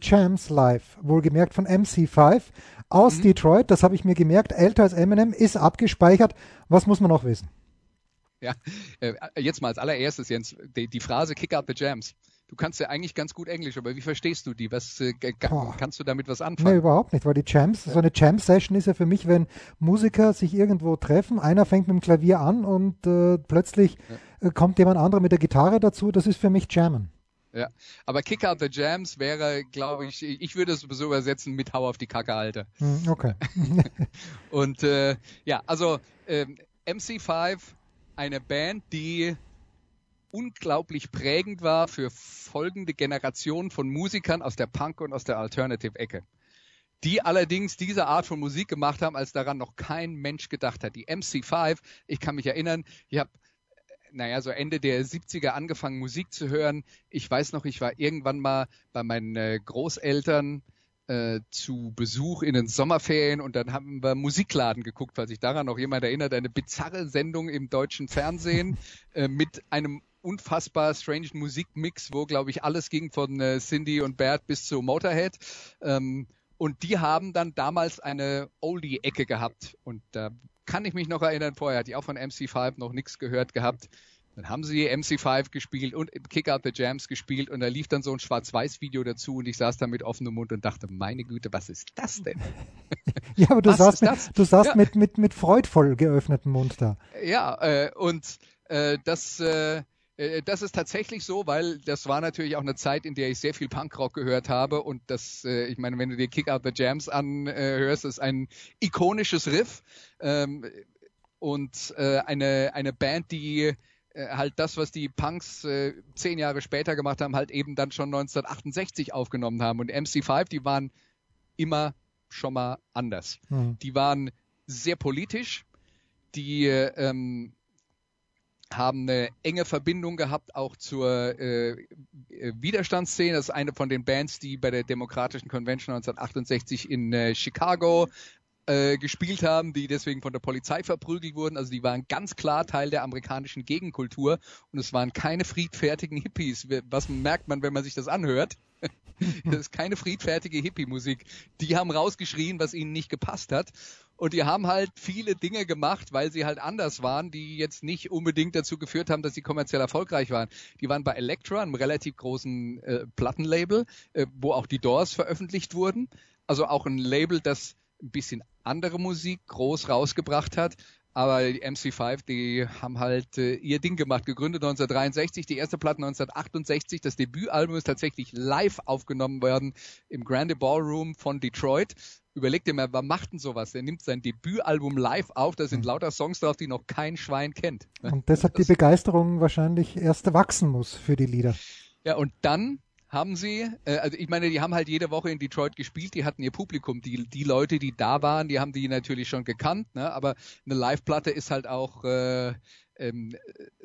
Champs Live, wohlgemerkt von MC5 aus mhm. Detroit. Das habe ich mir gemerkt. Älter als Eminem ist abgespeichert. Was muss man noch wissen? Ja, äh, jetzt mal als allererstes, Jens, die, die, Phrase Kick Out the Jams. Du kannst ja eigentlich ganz gut Englisch, aber wie verstehst du die? Was äh, kannst du damit was anfangen? Nee, überhaupt nicht, weil die Jams, so eine Jam-Session ist ja für mich, wenn Musiker sich irgendwo treffen, einer fängt mit dem Klavier an und äh, plötzlich ja. Äh, kommt jemand anderer mit der Gitarre dazu. Das ist für mich Jammen. Ja, aber Kick Out the Jams wäre, glaube ich, ich würde es so übersetzen mit Hau auf die Kacke, Alter. Hm, okay. [laughs] und äh, ja, also äh, MC5, eine Band, die unglaublich prägend war für folgende Generationen von Musikern aus der Punk- und aus der Alternative-Ecke. Die allerdings diese Art von Musik gemacht haben, als daran noch kein Mensch gedacht hat. Die MC5, ich kann mich erinnern, ich habe naja, so Ende der 70er angefangen Musik zu hören. Ich weiß noch, ich war irgendwann mal bei meinen äh, Großeltern äh, zu Besuch in den Sommerferien und dann haben wir Musikladen geguckt, falls sich daran noch jemand erinnert, eine bizarre Sendung im deutschen Fernsehen [laughs] äh, mit einem unfassbar strange Musikmix, wo glaube ich alles ging von äh, Cindy und Bert bis zu Motorhead. Ähm, und die haben dann damals eine Oldie-Ecke gehabt und da kann ich mich noch erinnern, vorher hatte ich auch von MC5 noch nichts gehört gehabt. Dann haben sie MC5 gespielt und Kick Out the Jams gespielt und da lief dann so ein Schwarz-Weiß-Video dazu und ich saß da mit offenem Mund und dachte, meine Güte, was ist das denn? [laughs] ja, aber du was saßt, mit, du saßt ja. mit, mit, mit freudvoll geöffnetem Mund da. Ja, äh, und äh, das, äh, äh, das ist tatsächlich so, weil das war natürlich auch eine Zeit, in der ich sehr viel Punkrock gehört habe und das, äh, ich meine, wenn du dir Kick Out the Jams anhörst, ist ein ikonisches Riff ähm, und äh, eine, eine Band, die halt das, was die Punks äh, zehn Jahre später gemacht haben, halt eben dann schon 1968 aufgenommen haben. Und MC5, die waren immer schon mal anders. Mhm. Die waren sehr politisch, die ähm, haben eine enge Verbindung gehabt auch zur äh, äh, Widerstandsszene. Das ist eine von den Bands, die bei der Demokratischen Convention 1968 in äh, Chicago äh, gespielt haben, die deswegen von der Polizei verprügelt wurden. Also die waren ganz klar Teil der amerikanischen Gegenkultur und es waren keine friedfertigen Hippies. Was merkt man, wenn man sich das anhört? [laughs] das ist keine friedfertige Hippie-Musik. Die haben rausgeschrien, was ihnen nicht gepasst hat. Und die haben halt viele Dinge gemacht, weil sie halt anders waren, die jetzt nicht unbedingt dazu geführt haben, dass sie kommerziell erfolgreich waren. Die waren bei Elektra, einem relativ großen äh, Plattenlabel, äh, wo auch die Doors veröffentlicht wurden. Also auch ein Label, das ein bisschen andere Musik groß rausgebracht hat. Aber die MC5, die haben halt äh, ihr Ding gemacht, gegründet 1963, die erste Platte 1968. Das Debütalbum ist tatsächlich live aufgenommen worden im Grande Ballroom von Detroit. Überleg dir mal, wer macht denn sowas? Er nimmt sein Debütalbum live auf, da sind lauter Songs drauf, die noch kein Schwein kennt. Und deshalb die Begeisterung wahrscheinlich erst wachsen muss für die Lieder. Ja, und dann haben sie, äh, also ich meine, die haben halt jede Woche in Detroit gespielt, die hatten ihr Publikum, die, die Leute, die da waren, die haben die natürlich schon gekannt, ne? aber eine Live-Platte ist halt auch, äh, ähm,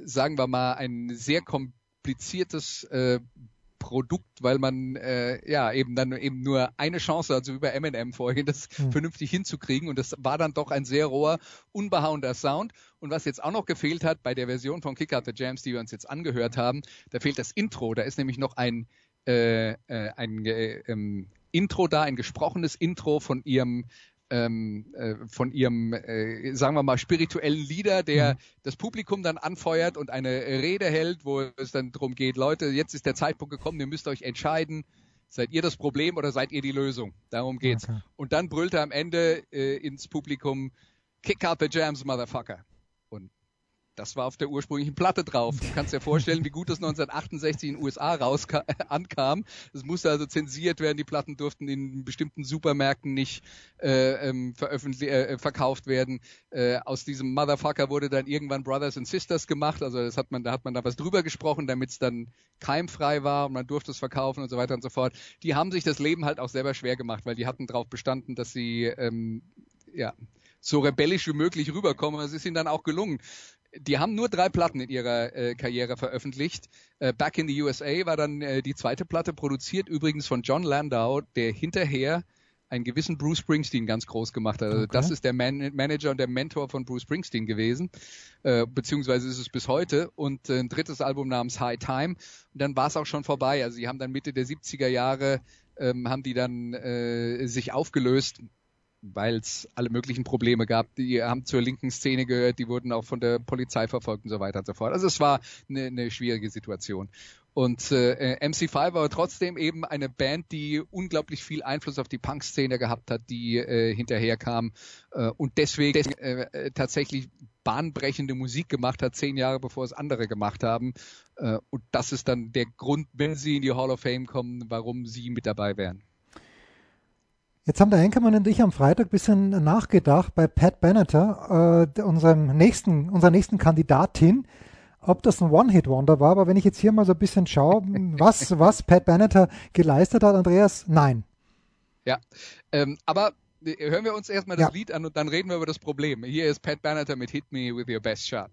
sagen wir mal, ein sehr kompliziertes äh, Produkt, weil man äh, ja eben dann eben nur eine Chance, also über Eminem vorhin, das mhm. vernünftig hinzukriegen und das war dann doch ein sehr roher, unbehauener Sound und was jetzt auch noch gefehlt hat bei der Version von Kick Out the Jams, die wir uns jetzt angehört haben, da fehlt das Intro, da ist nämlich noch ein äh, äh, ein äh, ähm, Intro da, ein gesprochenes Intro von ihrem ähm, äh, von ihrem, äh, sagen wir mal, spirituellen Leader, der mhm. das Publikum dann anfeuert und eine Rede hält, wo es dann darum geht, Leute, jetzt ist der Zeitpunkt gekommen, ihr müsst euch entscheiden, seid ihr das Problem oder seid ihr die Lösung? Darum geht's. Okay. Und dann brüllt er am Ende äh, ins Publikum, Kick out the jams, Motherfucker. Das war auf der ursprünglichen Platte drauf. Du kannst dir vorstellen, wie gut das 1968 in den USA rauskam, [laughs] ankam. Es musste also zensiert werden. Die Platten durften in bestimmten Supermärkten nicht äh, ähm, veröffentlicht, äh, verkauft werden. Äh, aus diesem Motherfucker wurde dann irgendwann Brothers and Sisters gemacht. Also das hat man, da hat man da was drüber gesprochen, damit es dann keimfrei war und man durfte es verkaufen und so weiter und so fort. Die haben sich das Leben halt auch selber schwer gemacht, weil die hatten darauf bestanden, dass sie ähm, ja so rebellisch wie möglich rüberkommen. Es ist ihnen dann auch gelungen die haben nur drei Platten in ihrer äh, Karriere veröffentlicht. Äh, Back in the USA war dann äh, die zweite Platte, produziert übrigens von John Landau, der hinterher einen gewissen Bruce Springsteen ganz groß gemacht hat. Also okay. das ist der Man Manager und der Mentor von Bruce Springsteen gewesen, äh, beziehungsweise ist es bis heute. Und äh, ein drittes Album namens High Time. Und dann war es auch schon vorbei. Also sie haben dann Mitte der 70er Jahre ähm, haben die dann äh, sich aufgelöst weil es alle möglichen Probleme gab. Die haben zur linken Szene gehört, die wurden auch von der Polizei verfolgt und so weiter und so fort. Also es war eine, eine schwierige Situation. Und äh, MC5 war trotzdem eben eine Band, die unglaublich viel Einfluss auf die Punk-Szene gehabt hat, die äh, hinterher kam äh, und deswegen äh, tatsächlich bahnbrechende Musik gemacht hat, zehn Jahre bevor es andere gemacht haben. Äh, und das ist dann der Grund, wenn sie in die Hall of Fame kommen, warum sie mit dabei wären. Jetzt haben der Henkermann und ich am Freitag ein bisschen nachgedacht bei Pat Benatar, äh, unserem nächsten, unserer nächsten Kandidatin, ob das ein One-Hit-Wonder war. Aber wenn ich jetzt hier mal so ein bisschen schaue, [laughs] was, was Pat Benatar geleistet hat, Andreas, nein. Ja, ähm, aber hören wir uns erstmal das ja. Lied an und dann reden wir über das Problem. Hier ist Pat Benatar mit Hit Me With Your Best Shot.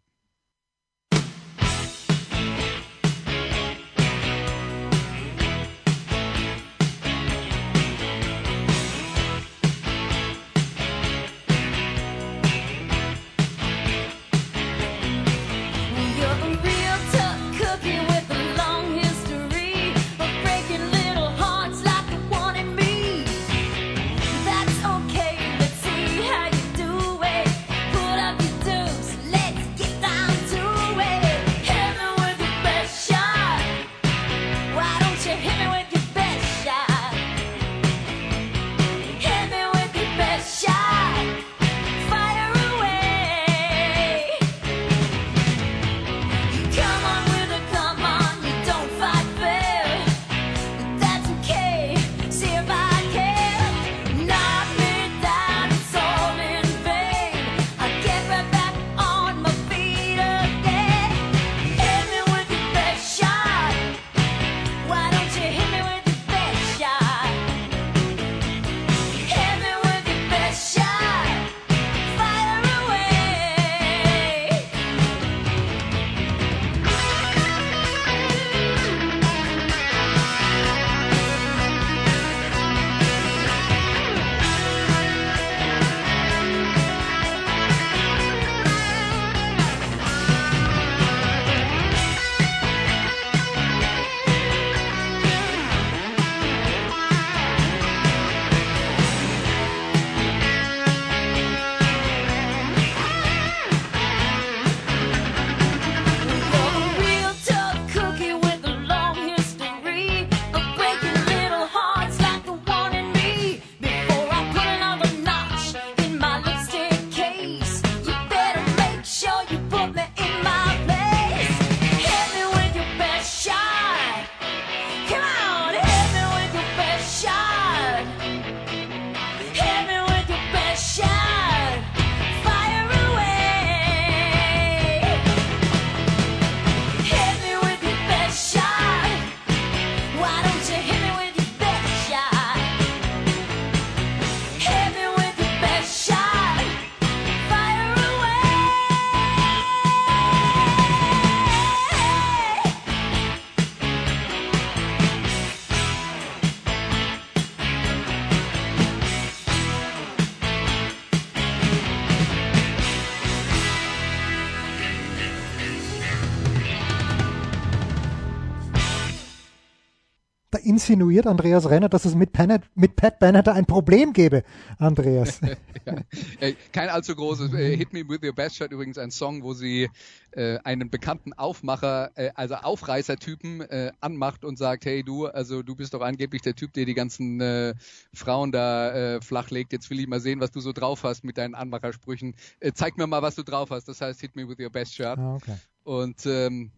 Insinuiert, Andreas Renner, dass es mit, Pan mit Pat Benatar ein Problem gäbe, Andreas. [laughs] ja, kein allzu großes. Äh, Hit Me With Your Best Shot übrigens ein Song, wo sie äh, einen bekannten Aufmacher, äh, also Aufreißertypen äh, anmacht und sagt, hey du, also du bist doch angeblich der Typ, der die ganzen äh, Frauen da äh, flachlegt. Jetzt will ich mal sehen, was du so drauf hast mit deinen Anmachersprüchen. Äh, zeig mir mal, was du drauf hast. Das heißt, Hit Me With Your Best Shot. Ah, okay. Und ähm,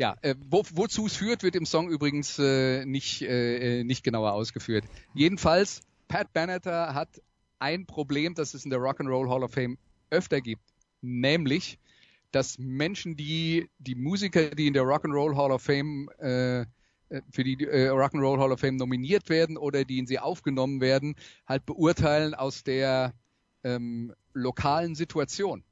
ja, äh, wo, wozu es führt, wird im Song übrigens äh, nicht, äh, nicht genauer ausgeführt. Jedenfalls, Pat Benatar hat ein Problem, das es in der Rock'n'Roll Hall of Fame öfter gibt, nämlich, dass Menschen, die die Musiker, die in der Rock'n'Roll Hall of Fame äh, äh für die äh, Rock'n'Roll Hall of Fame nominiert werden oder die in sie aufgenommen werden, halt beurteilen aus der ähm, lokalen Situation.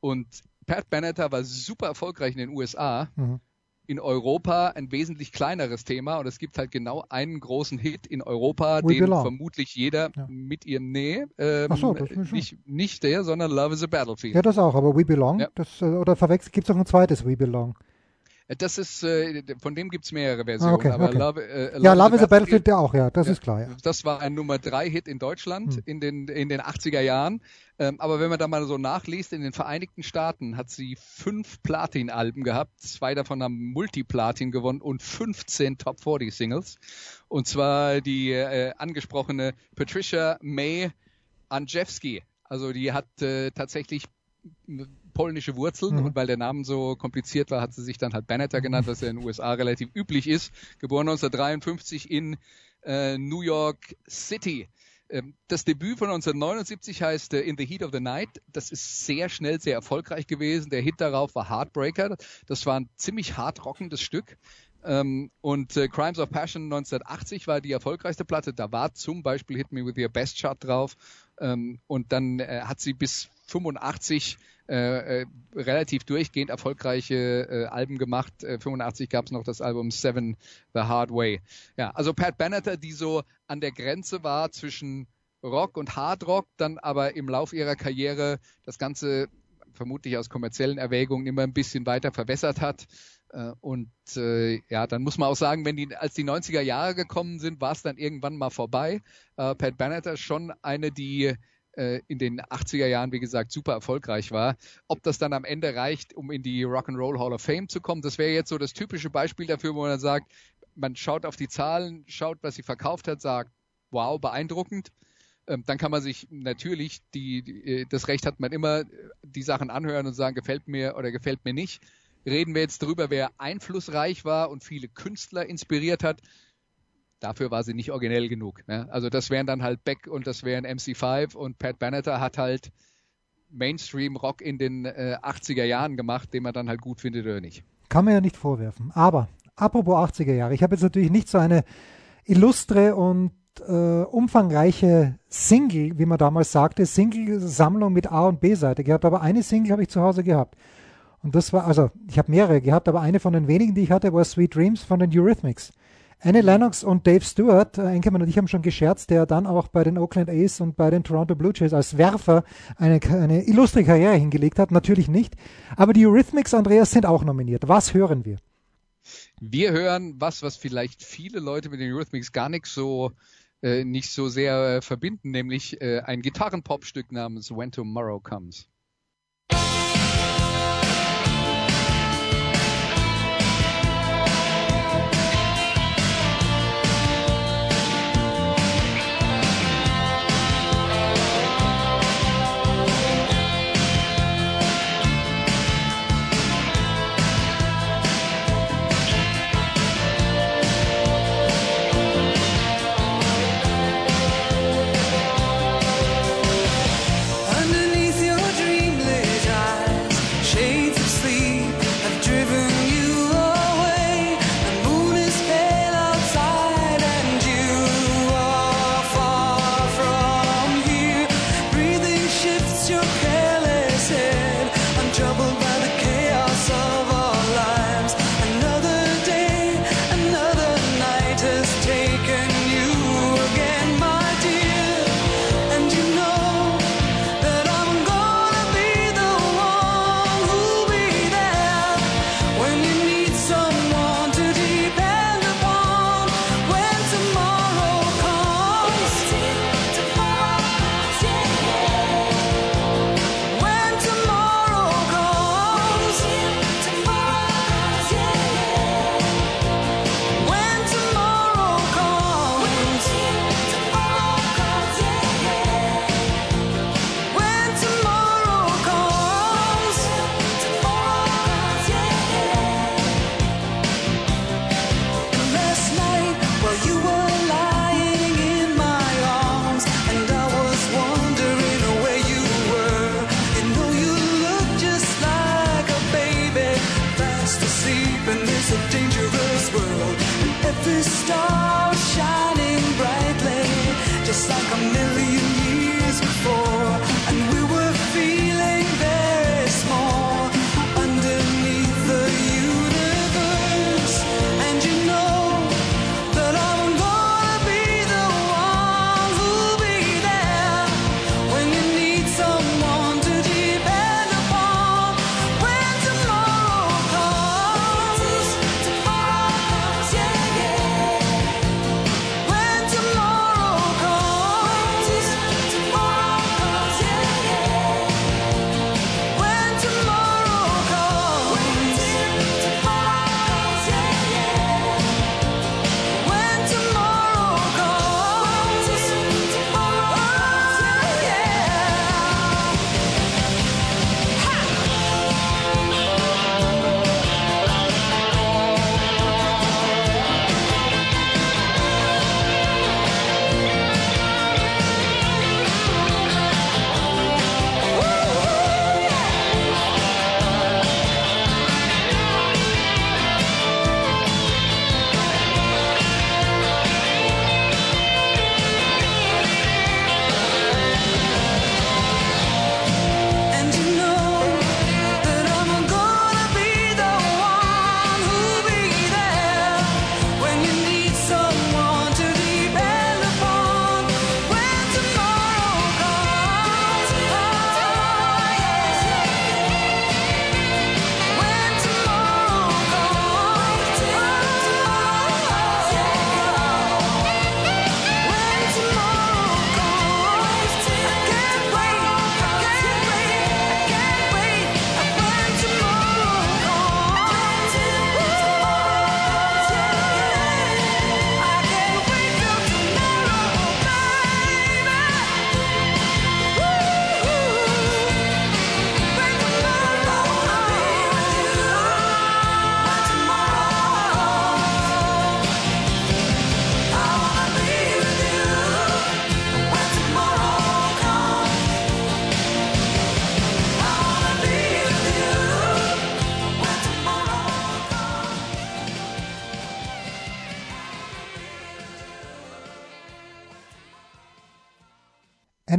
Und Pat Benatar war super erfolgreich in den USA. Mhm. In Europa ein wesentlich kleineres Thema und es gibt halt genau einen großen Hit in Europa, We den belong. vermutlich jeder ja. mit ihrem Nee, ähm, Ach so, das nicht, nicht der, sondern Love is a Battlefield. Ja, das auch, aber We Belong, ja. das, äh, oder verwechselt, gibt es auch ein zweites We Belong. Das ist, äh, von dem gibt's mehrere Versionen. Okay, aber okay. Love, äh, Love ja, Love is a Battlefield, der auch, ja, das ja, ist klar. Ja. Das war ein Nummer 3 Hit in Deutschland hm. in, den, in den 80er Jahren. Ähm, aber wenn man da mal so nachliest, in den Vereinigten Staaten hat sie fünf Platin-Alben gehabt. Zwei davon haben Multiplatin gewonnen und 15 Top 40 Singles. Und zwar die äh, angesprochene Patricia May Andrzejewski. Also die hat äh, tatsächlich polnische Wurzeln mhm. und weil der Name so kompliziert war, hat sie sich dann halt Banneter genannt, was ja in den USA relativ üblich ist. Geboren 1953 in äh, New York City. Ähm, das Debüt von 1979 heißt äh, In the Heat of the Night. Das ist sehr schnell, sehr erfolgreich gewesen. Der Hit darauf war Heartbreaker. Das war ein ziemlich hart rockendes Stück. Ähm, und äh, Crimes of Passion 1980 war die erfolgreichste Platte. Da war zum Beispiel Hit Me With Your Best Shot drauf. Ähm, und dann äh, hat sie bis 85 äh, äh, relativ durchgehend erfolgreiche äh, Alben gemacht. Äh, 85 gab es noch das Album Seven The Hard Way. Ja, also Pat Benatar, die so an der Grenze war zwischen Rock und Hard Rock, dann aber im Lauf ihrer Karriere das Ganze vermutlich aus kommerziellen Erwägungen immer ein bisschen weiter verwässert hat. Äh, und äh, ja, dann muss man auch sagen, wenn die, als die 90er Jahre gekommen sind, war es dann irgendwann mal vorbei. Äh, Pat Benatar schon eine, die äh, in den 80er Jahren, wie gesagt, super erfolgreich war. Ob das dann am Ende reicht, um in die Rock'n'Roll Hall of Fame zu kommen, das wäre jetzt so das typische Beispiel dafür, wo man sagt, man schaut auf die Zahlen, schaut, was sie verkauft hat, sagt, wow, beeindruckend. Ähm, dann kann man sich natürlich, die, die, äh, das Recht hat man immer, die Sachen anhören und sagen, gefällt mir oder gefällt mir nicht. Reden wir jetzt darüber, wer einflussreich war und viele Künstler inspiriert hat dafür war sie nicht originell genug. Ne? Also das wären dann halt Beck und das wären MC5 und Pat Benatar hat halt Mainstream-Rock in den äh, 80er Jahren gemacht, den man dann halt gut findet oder nicht. Kann man ja nicht vorwerfen. Aber apropos 80er Jahre, ich habe jetzt natürlich nicht so eine illustre und äh, umfangreiche Single, wie man damals sagte, Single-Sammlung mit A- und B-Seite gehabt, aber eine Single habe ich zu Hause gehabt. Und das war, also ich habe mehrere gehabt, aber eine von den wenigen, die ich hatte, war Sweet Dreams von den Eurythmics. Annie Lennox und Dave Stewart, äh, Enkelmann und ich haben schon gescherzt, der dann auch bei den Oakland A's und bei den Toronto Blue Jays als Werfer eine, eine illustre Karriere hingelegt hat. Natürlich nicht. Aber die Eurythmics, Andreas, sind auch nominiert. Was hören wir? Wir hören was, was vielleicht viele Leute mit den Eurythmics gar nicht so äh, nicht so sehr äh, verbinden, nämlich äh, ein Gitarrenpopstück namens When Tomorrow Comes.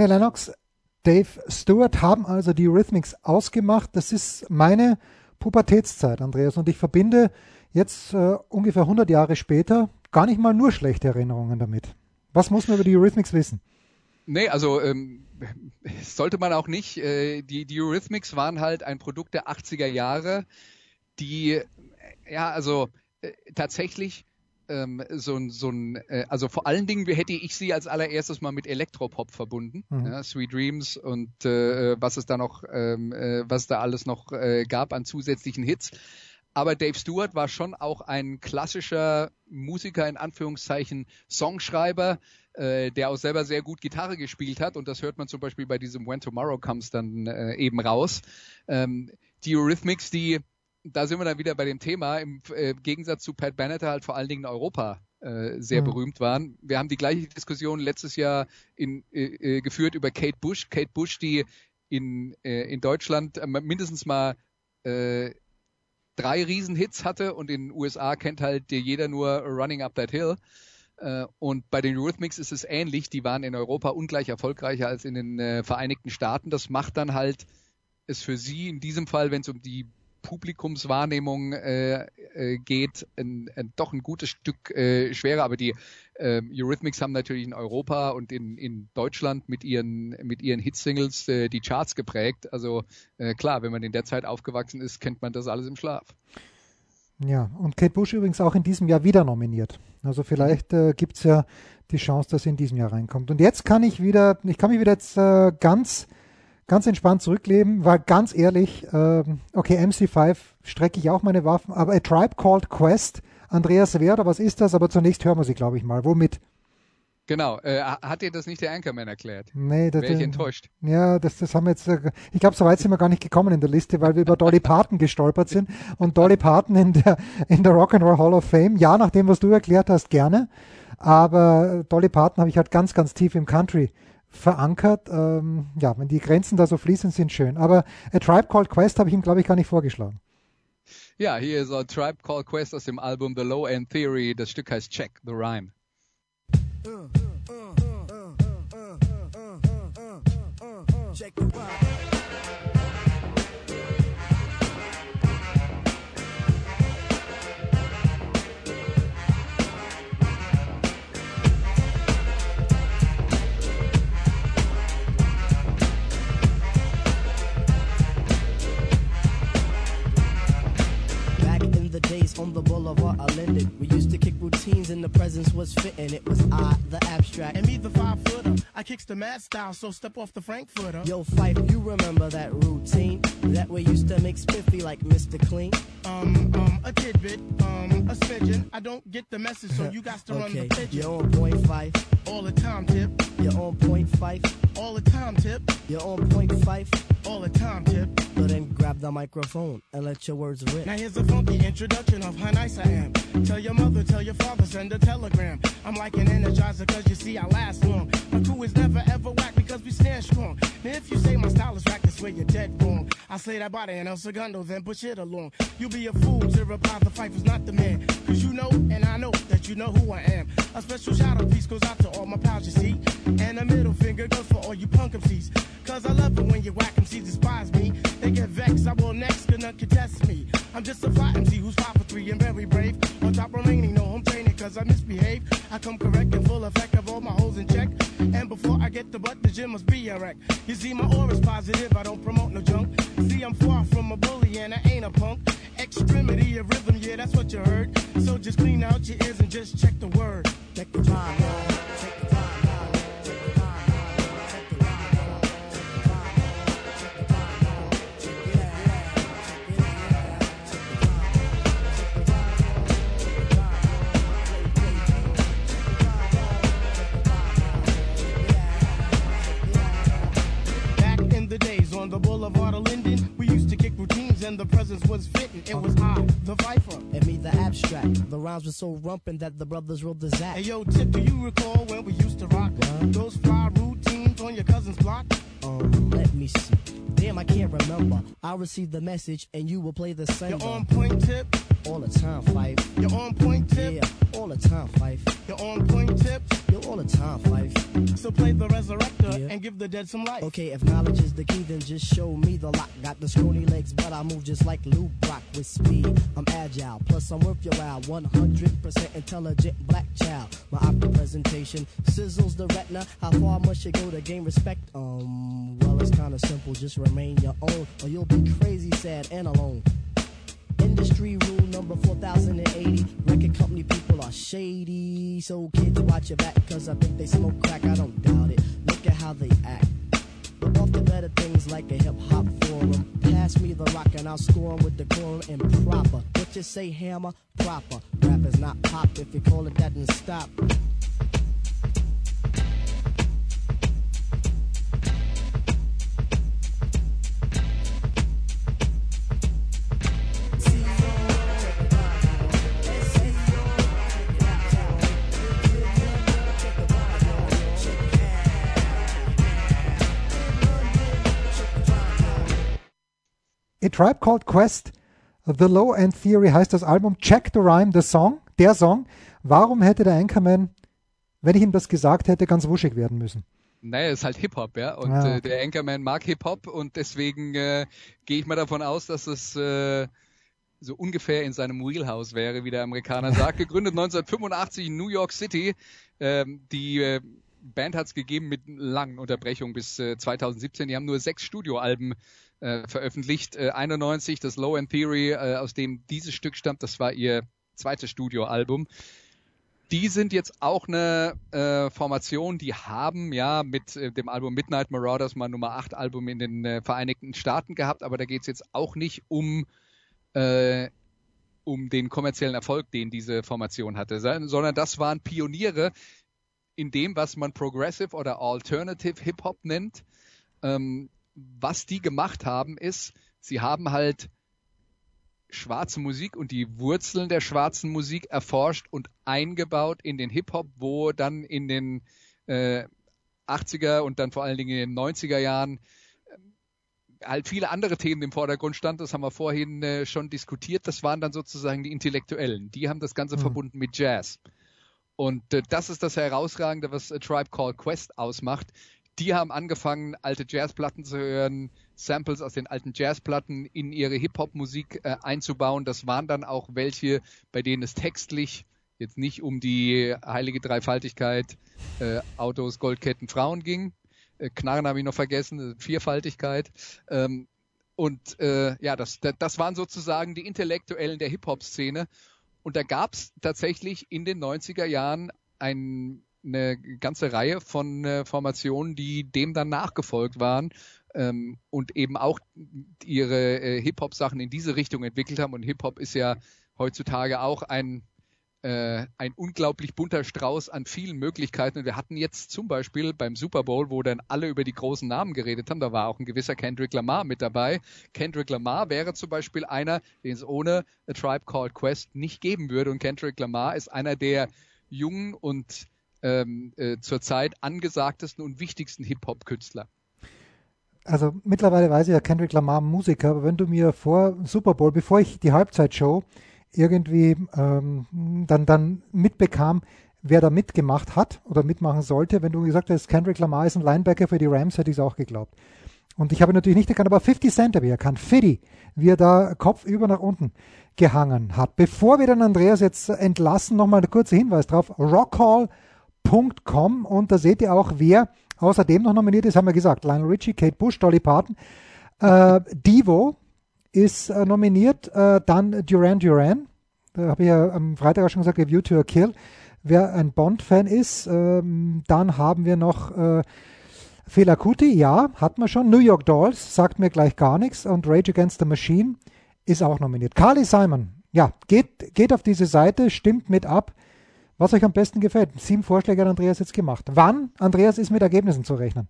Annie Lennox, Dave Stewart haben also die Rhythmics ausgemacht. Das ist meine Pubertätszeit, Andreas, und ich verbinde jetzt äh, ungefähr 100 Jahre später gar nicht mal nur schlechte Erinnerungen damit. Was muss man über die Eurythmics wissen? Nee, also ähm, [laughs] sollte man auch nicht. Äh, die, die Eurythmics waren halt ein Produkt der 80er Jahre, die, ja, also äh, tatsächlich ähm, so ein, so ein äh, also vor allen Dingen hätte ich sie als allererstes mal mit Elektropop verbunden, mhm. ja, Sweet Dreams und äh, was es da noch, ähm, äh, was da alles noch äh, gab an zusätzlichen Hits. Aber Dave Stewart war schon auch ein klassischer Musiker, in Anführungszeichen Songschreiber, äh, der auch selber sehr gut Gitarre gespielt hat. Und das hört man zum Beispiel bei diesem When Tomorrow Comes dann äh, eben raus. Ähm, die Eurythmics, die, da sind wir dann wieder bei dem Thema, im äh, Gegensatz zu Pat Benatar halt vor allen Dingen in Europa äh, sehr mhm. berühmt waren. Wir haben die gleiche Diskussion letztes Jahr in, äh, äh geführt über Kate Bush. Kate Bush, die in, äh, in Deutschland mindestens mal drei Riesenhits hatte und in den USA kennt halt dir jeder nur Running Up That Hill. Und bei den Eurythmics ist es ähnlich. Die waren in Europa ungleich erfolgreicher als in den Vereinigten Staaten. Das macht dann halt es für sie in diesem Fall, wenn es um die Publikumswahrnehmung äh, äh, geht, ein, ein, doch ein gutes Stück äh, schwerer. Aber die äh, Eurythmics haben natürlich in Europa und in, in Deutschland mit ihren, mit ihren Hitsingles äh, die Charts geprägt. Also äh, klar, wenn man in der Zeit aufgewachsen ist, kennt man das alles im Schlaf. Ja, und Kate Bush übrigens auch in diesem Jahr wieder nominiert. Also vielleicht äh, gibt es ja die Chance, dass sie in diesem Jahr reinkommt. Und jetzt kann ich wieder, ich kann mich wieder jetzt äh, ganz ganz entspannt zurückleben, war ganz ehrlich, äh, okay, MC5 strecke ich auch meine Waffen, aber A Tribe Called Quest, Andreas Werder, was ist das? Aber zunächst hören wir sie, glaube ich mal. Womit? Genau, äh, hat dir das nicht der Anchorman erklärt? Nee, das Wäre ich enttäuscht. Ja, das, das haben wir jetzt, äh, ich glaube, so weit sind wir gar nicht gekommen in der Liste, weil wir über Dolly Parton [laughs] gestolpert sind und Dolly Parton in der, in der Rock'n'Roll Hall of Fame. Ja, nach dem, was du erklärt hast, gerne. Aber Dolly Parton habe ich halt ganz, ganz tief im Country verankert. Ähm, ja, wenn die Grenzen da so fließen, sind schön. Aber A Tribe Called Quest habe ich ihm, glaube ich, gar nicht vorgeschlagen. Ja, hier ist A Tribe Called Quest aus dem Album The Low End Theory. Das Stück heißt Check the Rhyme. Check the rhyme. The presence was fitting. It was I, the abstract. And me, the five footer. I kicks the mad style, so step off the Frankfurter. Yo, Fife, you remember that routine? That we used to make spiffy like Mr. Clean? Um, um, a tidbit, um, a smidgen. I don't get the message, so [laughs] you got to okay. run the pigeon. You're on point five. All the time, tip. You're on point five. All the time, tip. You're on point five. All the time, tip. So then grab the microphone and let your words rip. Now here's a funky introduction of how nice I am. Tell your mother, tell your father, send a telegram. I'm like an energizer cause you see I last long. My is never ever whack because we stand strong. Now if you say my style is whack, that's where you're dead wrong. I say that body and El Segundo, then push it along. You'll be a fool to reply the fight was not the man. Cause you know and I know that you know who I am. A special shout out piece goes out to all my pals you see. And a middle finger goes for all you punk MCs. Cause I love it when you whack MCs despise me. They get vexed, I will next, none contest me. I'm just a fly MC who's five for three and very brave. On top remaining, no home training, cause I misbehave. I come correct and full effect of all my holes in check. And before I get the butt, the gym must be a wreck. You see, my aura's positive, I don't promote no junk. See, I'm far from a bully and I ain't a punk. Extremity of rhythm, yeah, that's what you heard. So just clean out your ears and just check the word. Check the time, and the presence was fitting. It was I, the Viper. And me, the abstract. The rhymes were so rumpin' that the brothers rolled the zack. Hey, yo, Tip, do you recall when we used to rock what? those fly routines on your cousin's block? Um, let me see. Damn, I can't remember. I received the message and you will play the sender. You're on point tip. All the time, Fife. You're on point tip. Yeah, all the time, Fife. You're on point tip. You're all the time, Fife. So play the resurrector Yeah. and give the dead some life. Okay, if knowledge is the key, then just show me the lock. Got the scrawny legs, but I move just like Lou Brock with speed. I'm agile, plus I'm worth your while. 100% intelligent black child. My opera presentation sizzles the retina. How far must you go to gain respect? Um, well, it's kinda simple. Just remain your own, or you'll be crazy, sad, and alone. Industry rule number 4080. Record company people are shady. So kids watch your back, cause I think they smoke crack. I don't doubt it. Look at how they act. But off the better things like a hip hop forum. Pass me the rock and I'll score 'em with decorum and proper. What you say, hammer? Proper. Rap is not pop. If you call it that, then stop. Tribe Called Quest, The Low End Theory heißt das Album. Check the Rhyme, the Song, der Song. Warum hätte der Anchorman, wenn ich ihm das gesagt hätte, ganz wuschig werden müssen? Naja, ist halt Hip-Hop, ja. Und Ja, äh, okay. der Anchorman mag Hip-Hop und deswegen äh, gehe ich mal davon aus, dass es äh, so ungefähr in seinem Wheelhouse wäre, wie der Amerikaner [laughs] sagt. Gegründet 1985 in New York City. Ähm, die äh, Band hat es gegeben mit langen Unterbrechungen bis äh, 2017. Die haben nur sechs Studioalben äh, veröffentlicht. Äh, 91 das Low End Theory, äh, aus dem dieses Stück stammt, das war ihr zweites Studioalbum. Die sind jetzt auch eine äh, Formation, die haben ja mit äh, dem Album Midnight Marauders mal Nummer 8 Album in den äh, Vereinigten Staaten gehabt, aber da geht es jetzt auch nicht um, äh, um den kommerziellen Erfolg, den diese Formation hatte, sondern das waren Pioniere in dem, was man Progressive oder Alternative Hip-Hop nennt. Ähm, was die gemacht haben, ist, sie haben halt schwarze Musik und die Wurzeln der schwarzen Musik erforscht und eingebaut in den Hip-Hop, wo dann in den äh, 80er und dann vor allen Dingen in den 90er Jahren äh, halt viele andere Themen im Vordergrund standen. Das haben wir vorhin äh, schon diskutiert. Das waren dann sozusagen die Intellektuellen. Die haben das Ganze Mhm. verbunden mit Jazz. Und äh, das ist das Herausragende, was A Tribe Called Quest ausmacht. Die haben angefangen, alte Jazzplatten zu hören, Samples aus den alten Jazzplatten in ihre Hip-Hop-Musik äh, einzubauen. Das waren dann auch welche, bei denen es textlich jetzt nicht um die heilige Dreifaltigkeit äh, Autos, Goldketten, Frauen ging. Äh, Knarren habe ich noch vergessen, äh, Vierfaltigkeit. Ähm, und äh, ja, das, das, das waren sozusagen die Intellektuellen der Hip-Hop-Szene. Und da gab es tatsächlich in den 90er Jahren ein, eine ganze Reihe von äh, Formationen, die dem dann nachgefolgt waren ähm, und eben auch ihre äh, Hip-Hop-Sachen in diese Richtung entwickelt haben. Und Hip-Hop ist ja heutzutage auch ein, äh, ein unglaublich bunter Strauß an vielen Möglichkeiten. Und wir hatten jetzt zum Beispiel beim Super Bowl, wo dann alle über die großen Namen geredet haben, da war auch ein gewisser Kendrick Lamar mit dabei. Kendrick Lamar wäre zum Beispiel einer, den es ohne A Tribe Called Quest nicht geben würde. Und Kendrick Lamar ist einer der jungen und ähm, äh, zurzeit angesagtesten und wichtigsten Hip-Hop-Künstler. Also mittlerweile weiß ich ja Kendrick Lamar Musiker, aber wenn du mir vor Super Bowl, bevor ich die Halbzeitshow irgendwie ähm, dann, dann mitbekam, wer da mitgemacht hat oder mitmachen sollte, wenn du gesagt hast, Kendrick Lamar ist ein Linebacker für die Rams, hätte ich es auch geglaubt. Und ich habe natürlich nicht erkannt, aber 50 Cent habe ich erkannt. Fiddy, wie er da kopfüber nach unten gehangen hat. Bevor wir den Andreas jetzt entlassen, nochmal ein kurzer Hinweis drauf. Rockhall.com und da seht ihr auch, wer außerdem noch nominiert ist, haben wir gesagt. Lionel Richie, Kate Bush, Dolly Parton. Äh, Devo ist äh, nominiert, äh, dann Duran Duran. Da habe ich ja am Freitag auch schon gesagt, A View to a Kill. Wer ein Bond-Fan ist, ähm, dann haben wir noch äh, Fela Kuti, ja, hat man schon. New York Dolls, sagt mir gleich gar nichts. Und Rage Against the Machine ist auch nominiert. Carly Simon, ja, geht, geht auf diese Seite, stimmt mit ab, was euch am besten gefällt. Sieben Vorschläge hat Andreas jetzt gemacht. Wann, Andreas, ist mit Ergebnissen zu rechnen?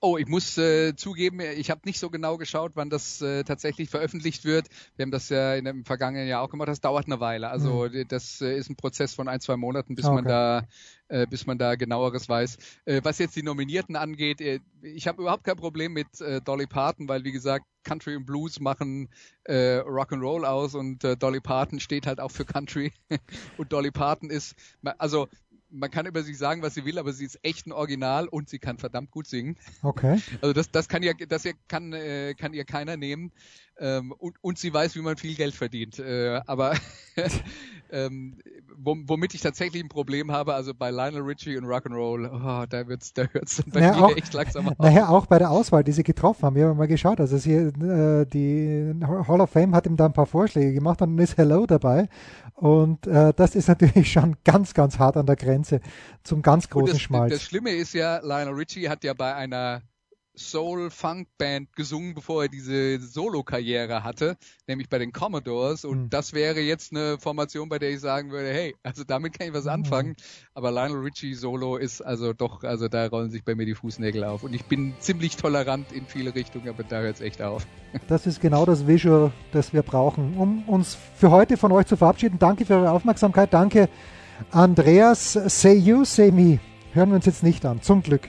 Oh, ich muss äh, zugeben, ich habe nicht so genau geschaut, wann das äh, tatsächlich veröffentlicht wird. Wir haben das ja in dem vergangenen Jahr auch gemacht. Das dauert eine Weile. Also mhm. das äh, ist ein Prozess von ein, zwei Monaten, bis okay. man da äh, bis man da genaueres weiß. Äh, was jetzt die Nominierten angeht, äh, ich habe überhaupt kein Problem mit Dolly Parton, weil wie gesagt, Country und Blues machen äh, Rock'n'Roll aus und äh, Dolly Parton steht halt auch für Country. [laughs] und Dolly Parton ist, also man kann über sie sagen, was sie will, aber sie ist echt ein Original und sie kann verdammt gut singen. Okay. Also das, das kann ja, das kann, äh, kann ihr keiner nehmen. Ähm, und, und sie weiß, wie man viel Geld verdient. Äh, aber [laughs] ähm, womit ich tatsächlich ein Problem habe, also bei Lionel Richie und Rock'n'Roll, oh, da wird's, da hört's bei naja, mir auch, echt langsam auf. Naja, auch bei der Auswahl, die sie getroffen haben. Wir haben mal geschaut, also sie, äh, die Hall of Fame hat ihm da ein paar Vorschläge gemacht und dann ist Hello dabei. Und äh, das ist natürlich [laughs] schon ganz, ganz hart an der Grenze zum ganz großen das, Schmalz. Das Schlimme ist ja, Lionel Richie hat ja bei einer Soul-Funk-Band gesungen, bevor er diese Solo-Karriere hatte, nämlich bei den Commodores. Und mhm. das wäre jetzt eine Formation, bei der ich sagen würde, hey, also damit kann ich was anfangen. Mhm. Aber Lionel Richie Solo ist also doch, also da rollen sich bei mir die Fußnägel auf. Und ich bin ziemlich tolerant in viele Richtungen, aber da hört es echt auf. [laughs] Das ist genau das Visual, das wir brauchen, um uns für heute von euch zu verabschieden. Danke für eure Aufmerksamkeit. Danke, Andreas. Say you, say me. Hören wir uns jetzt nicht an. Zum Glück.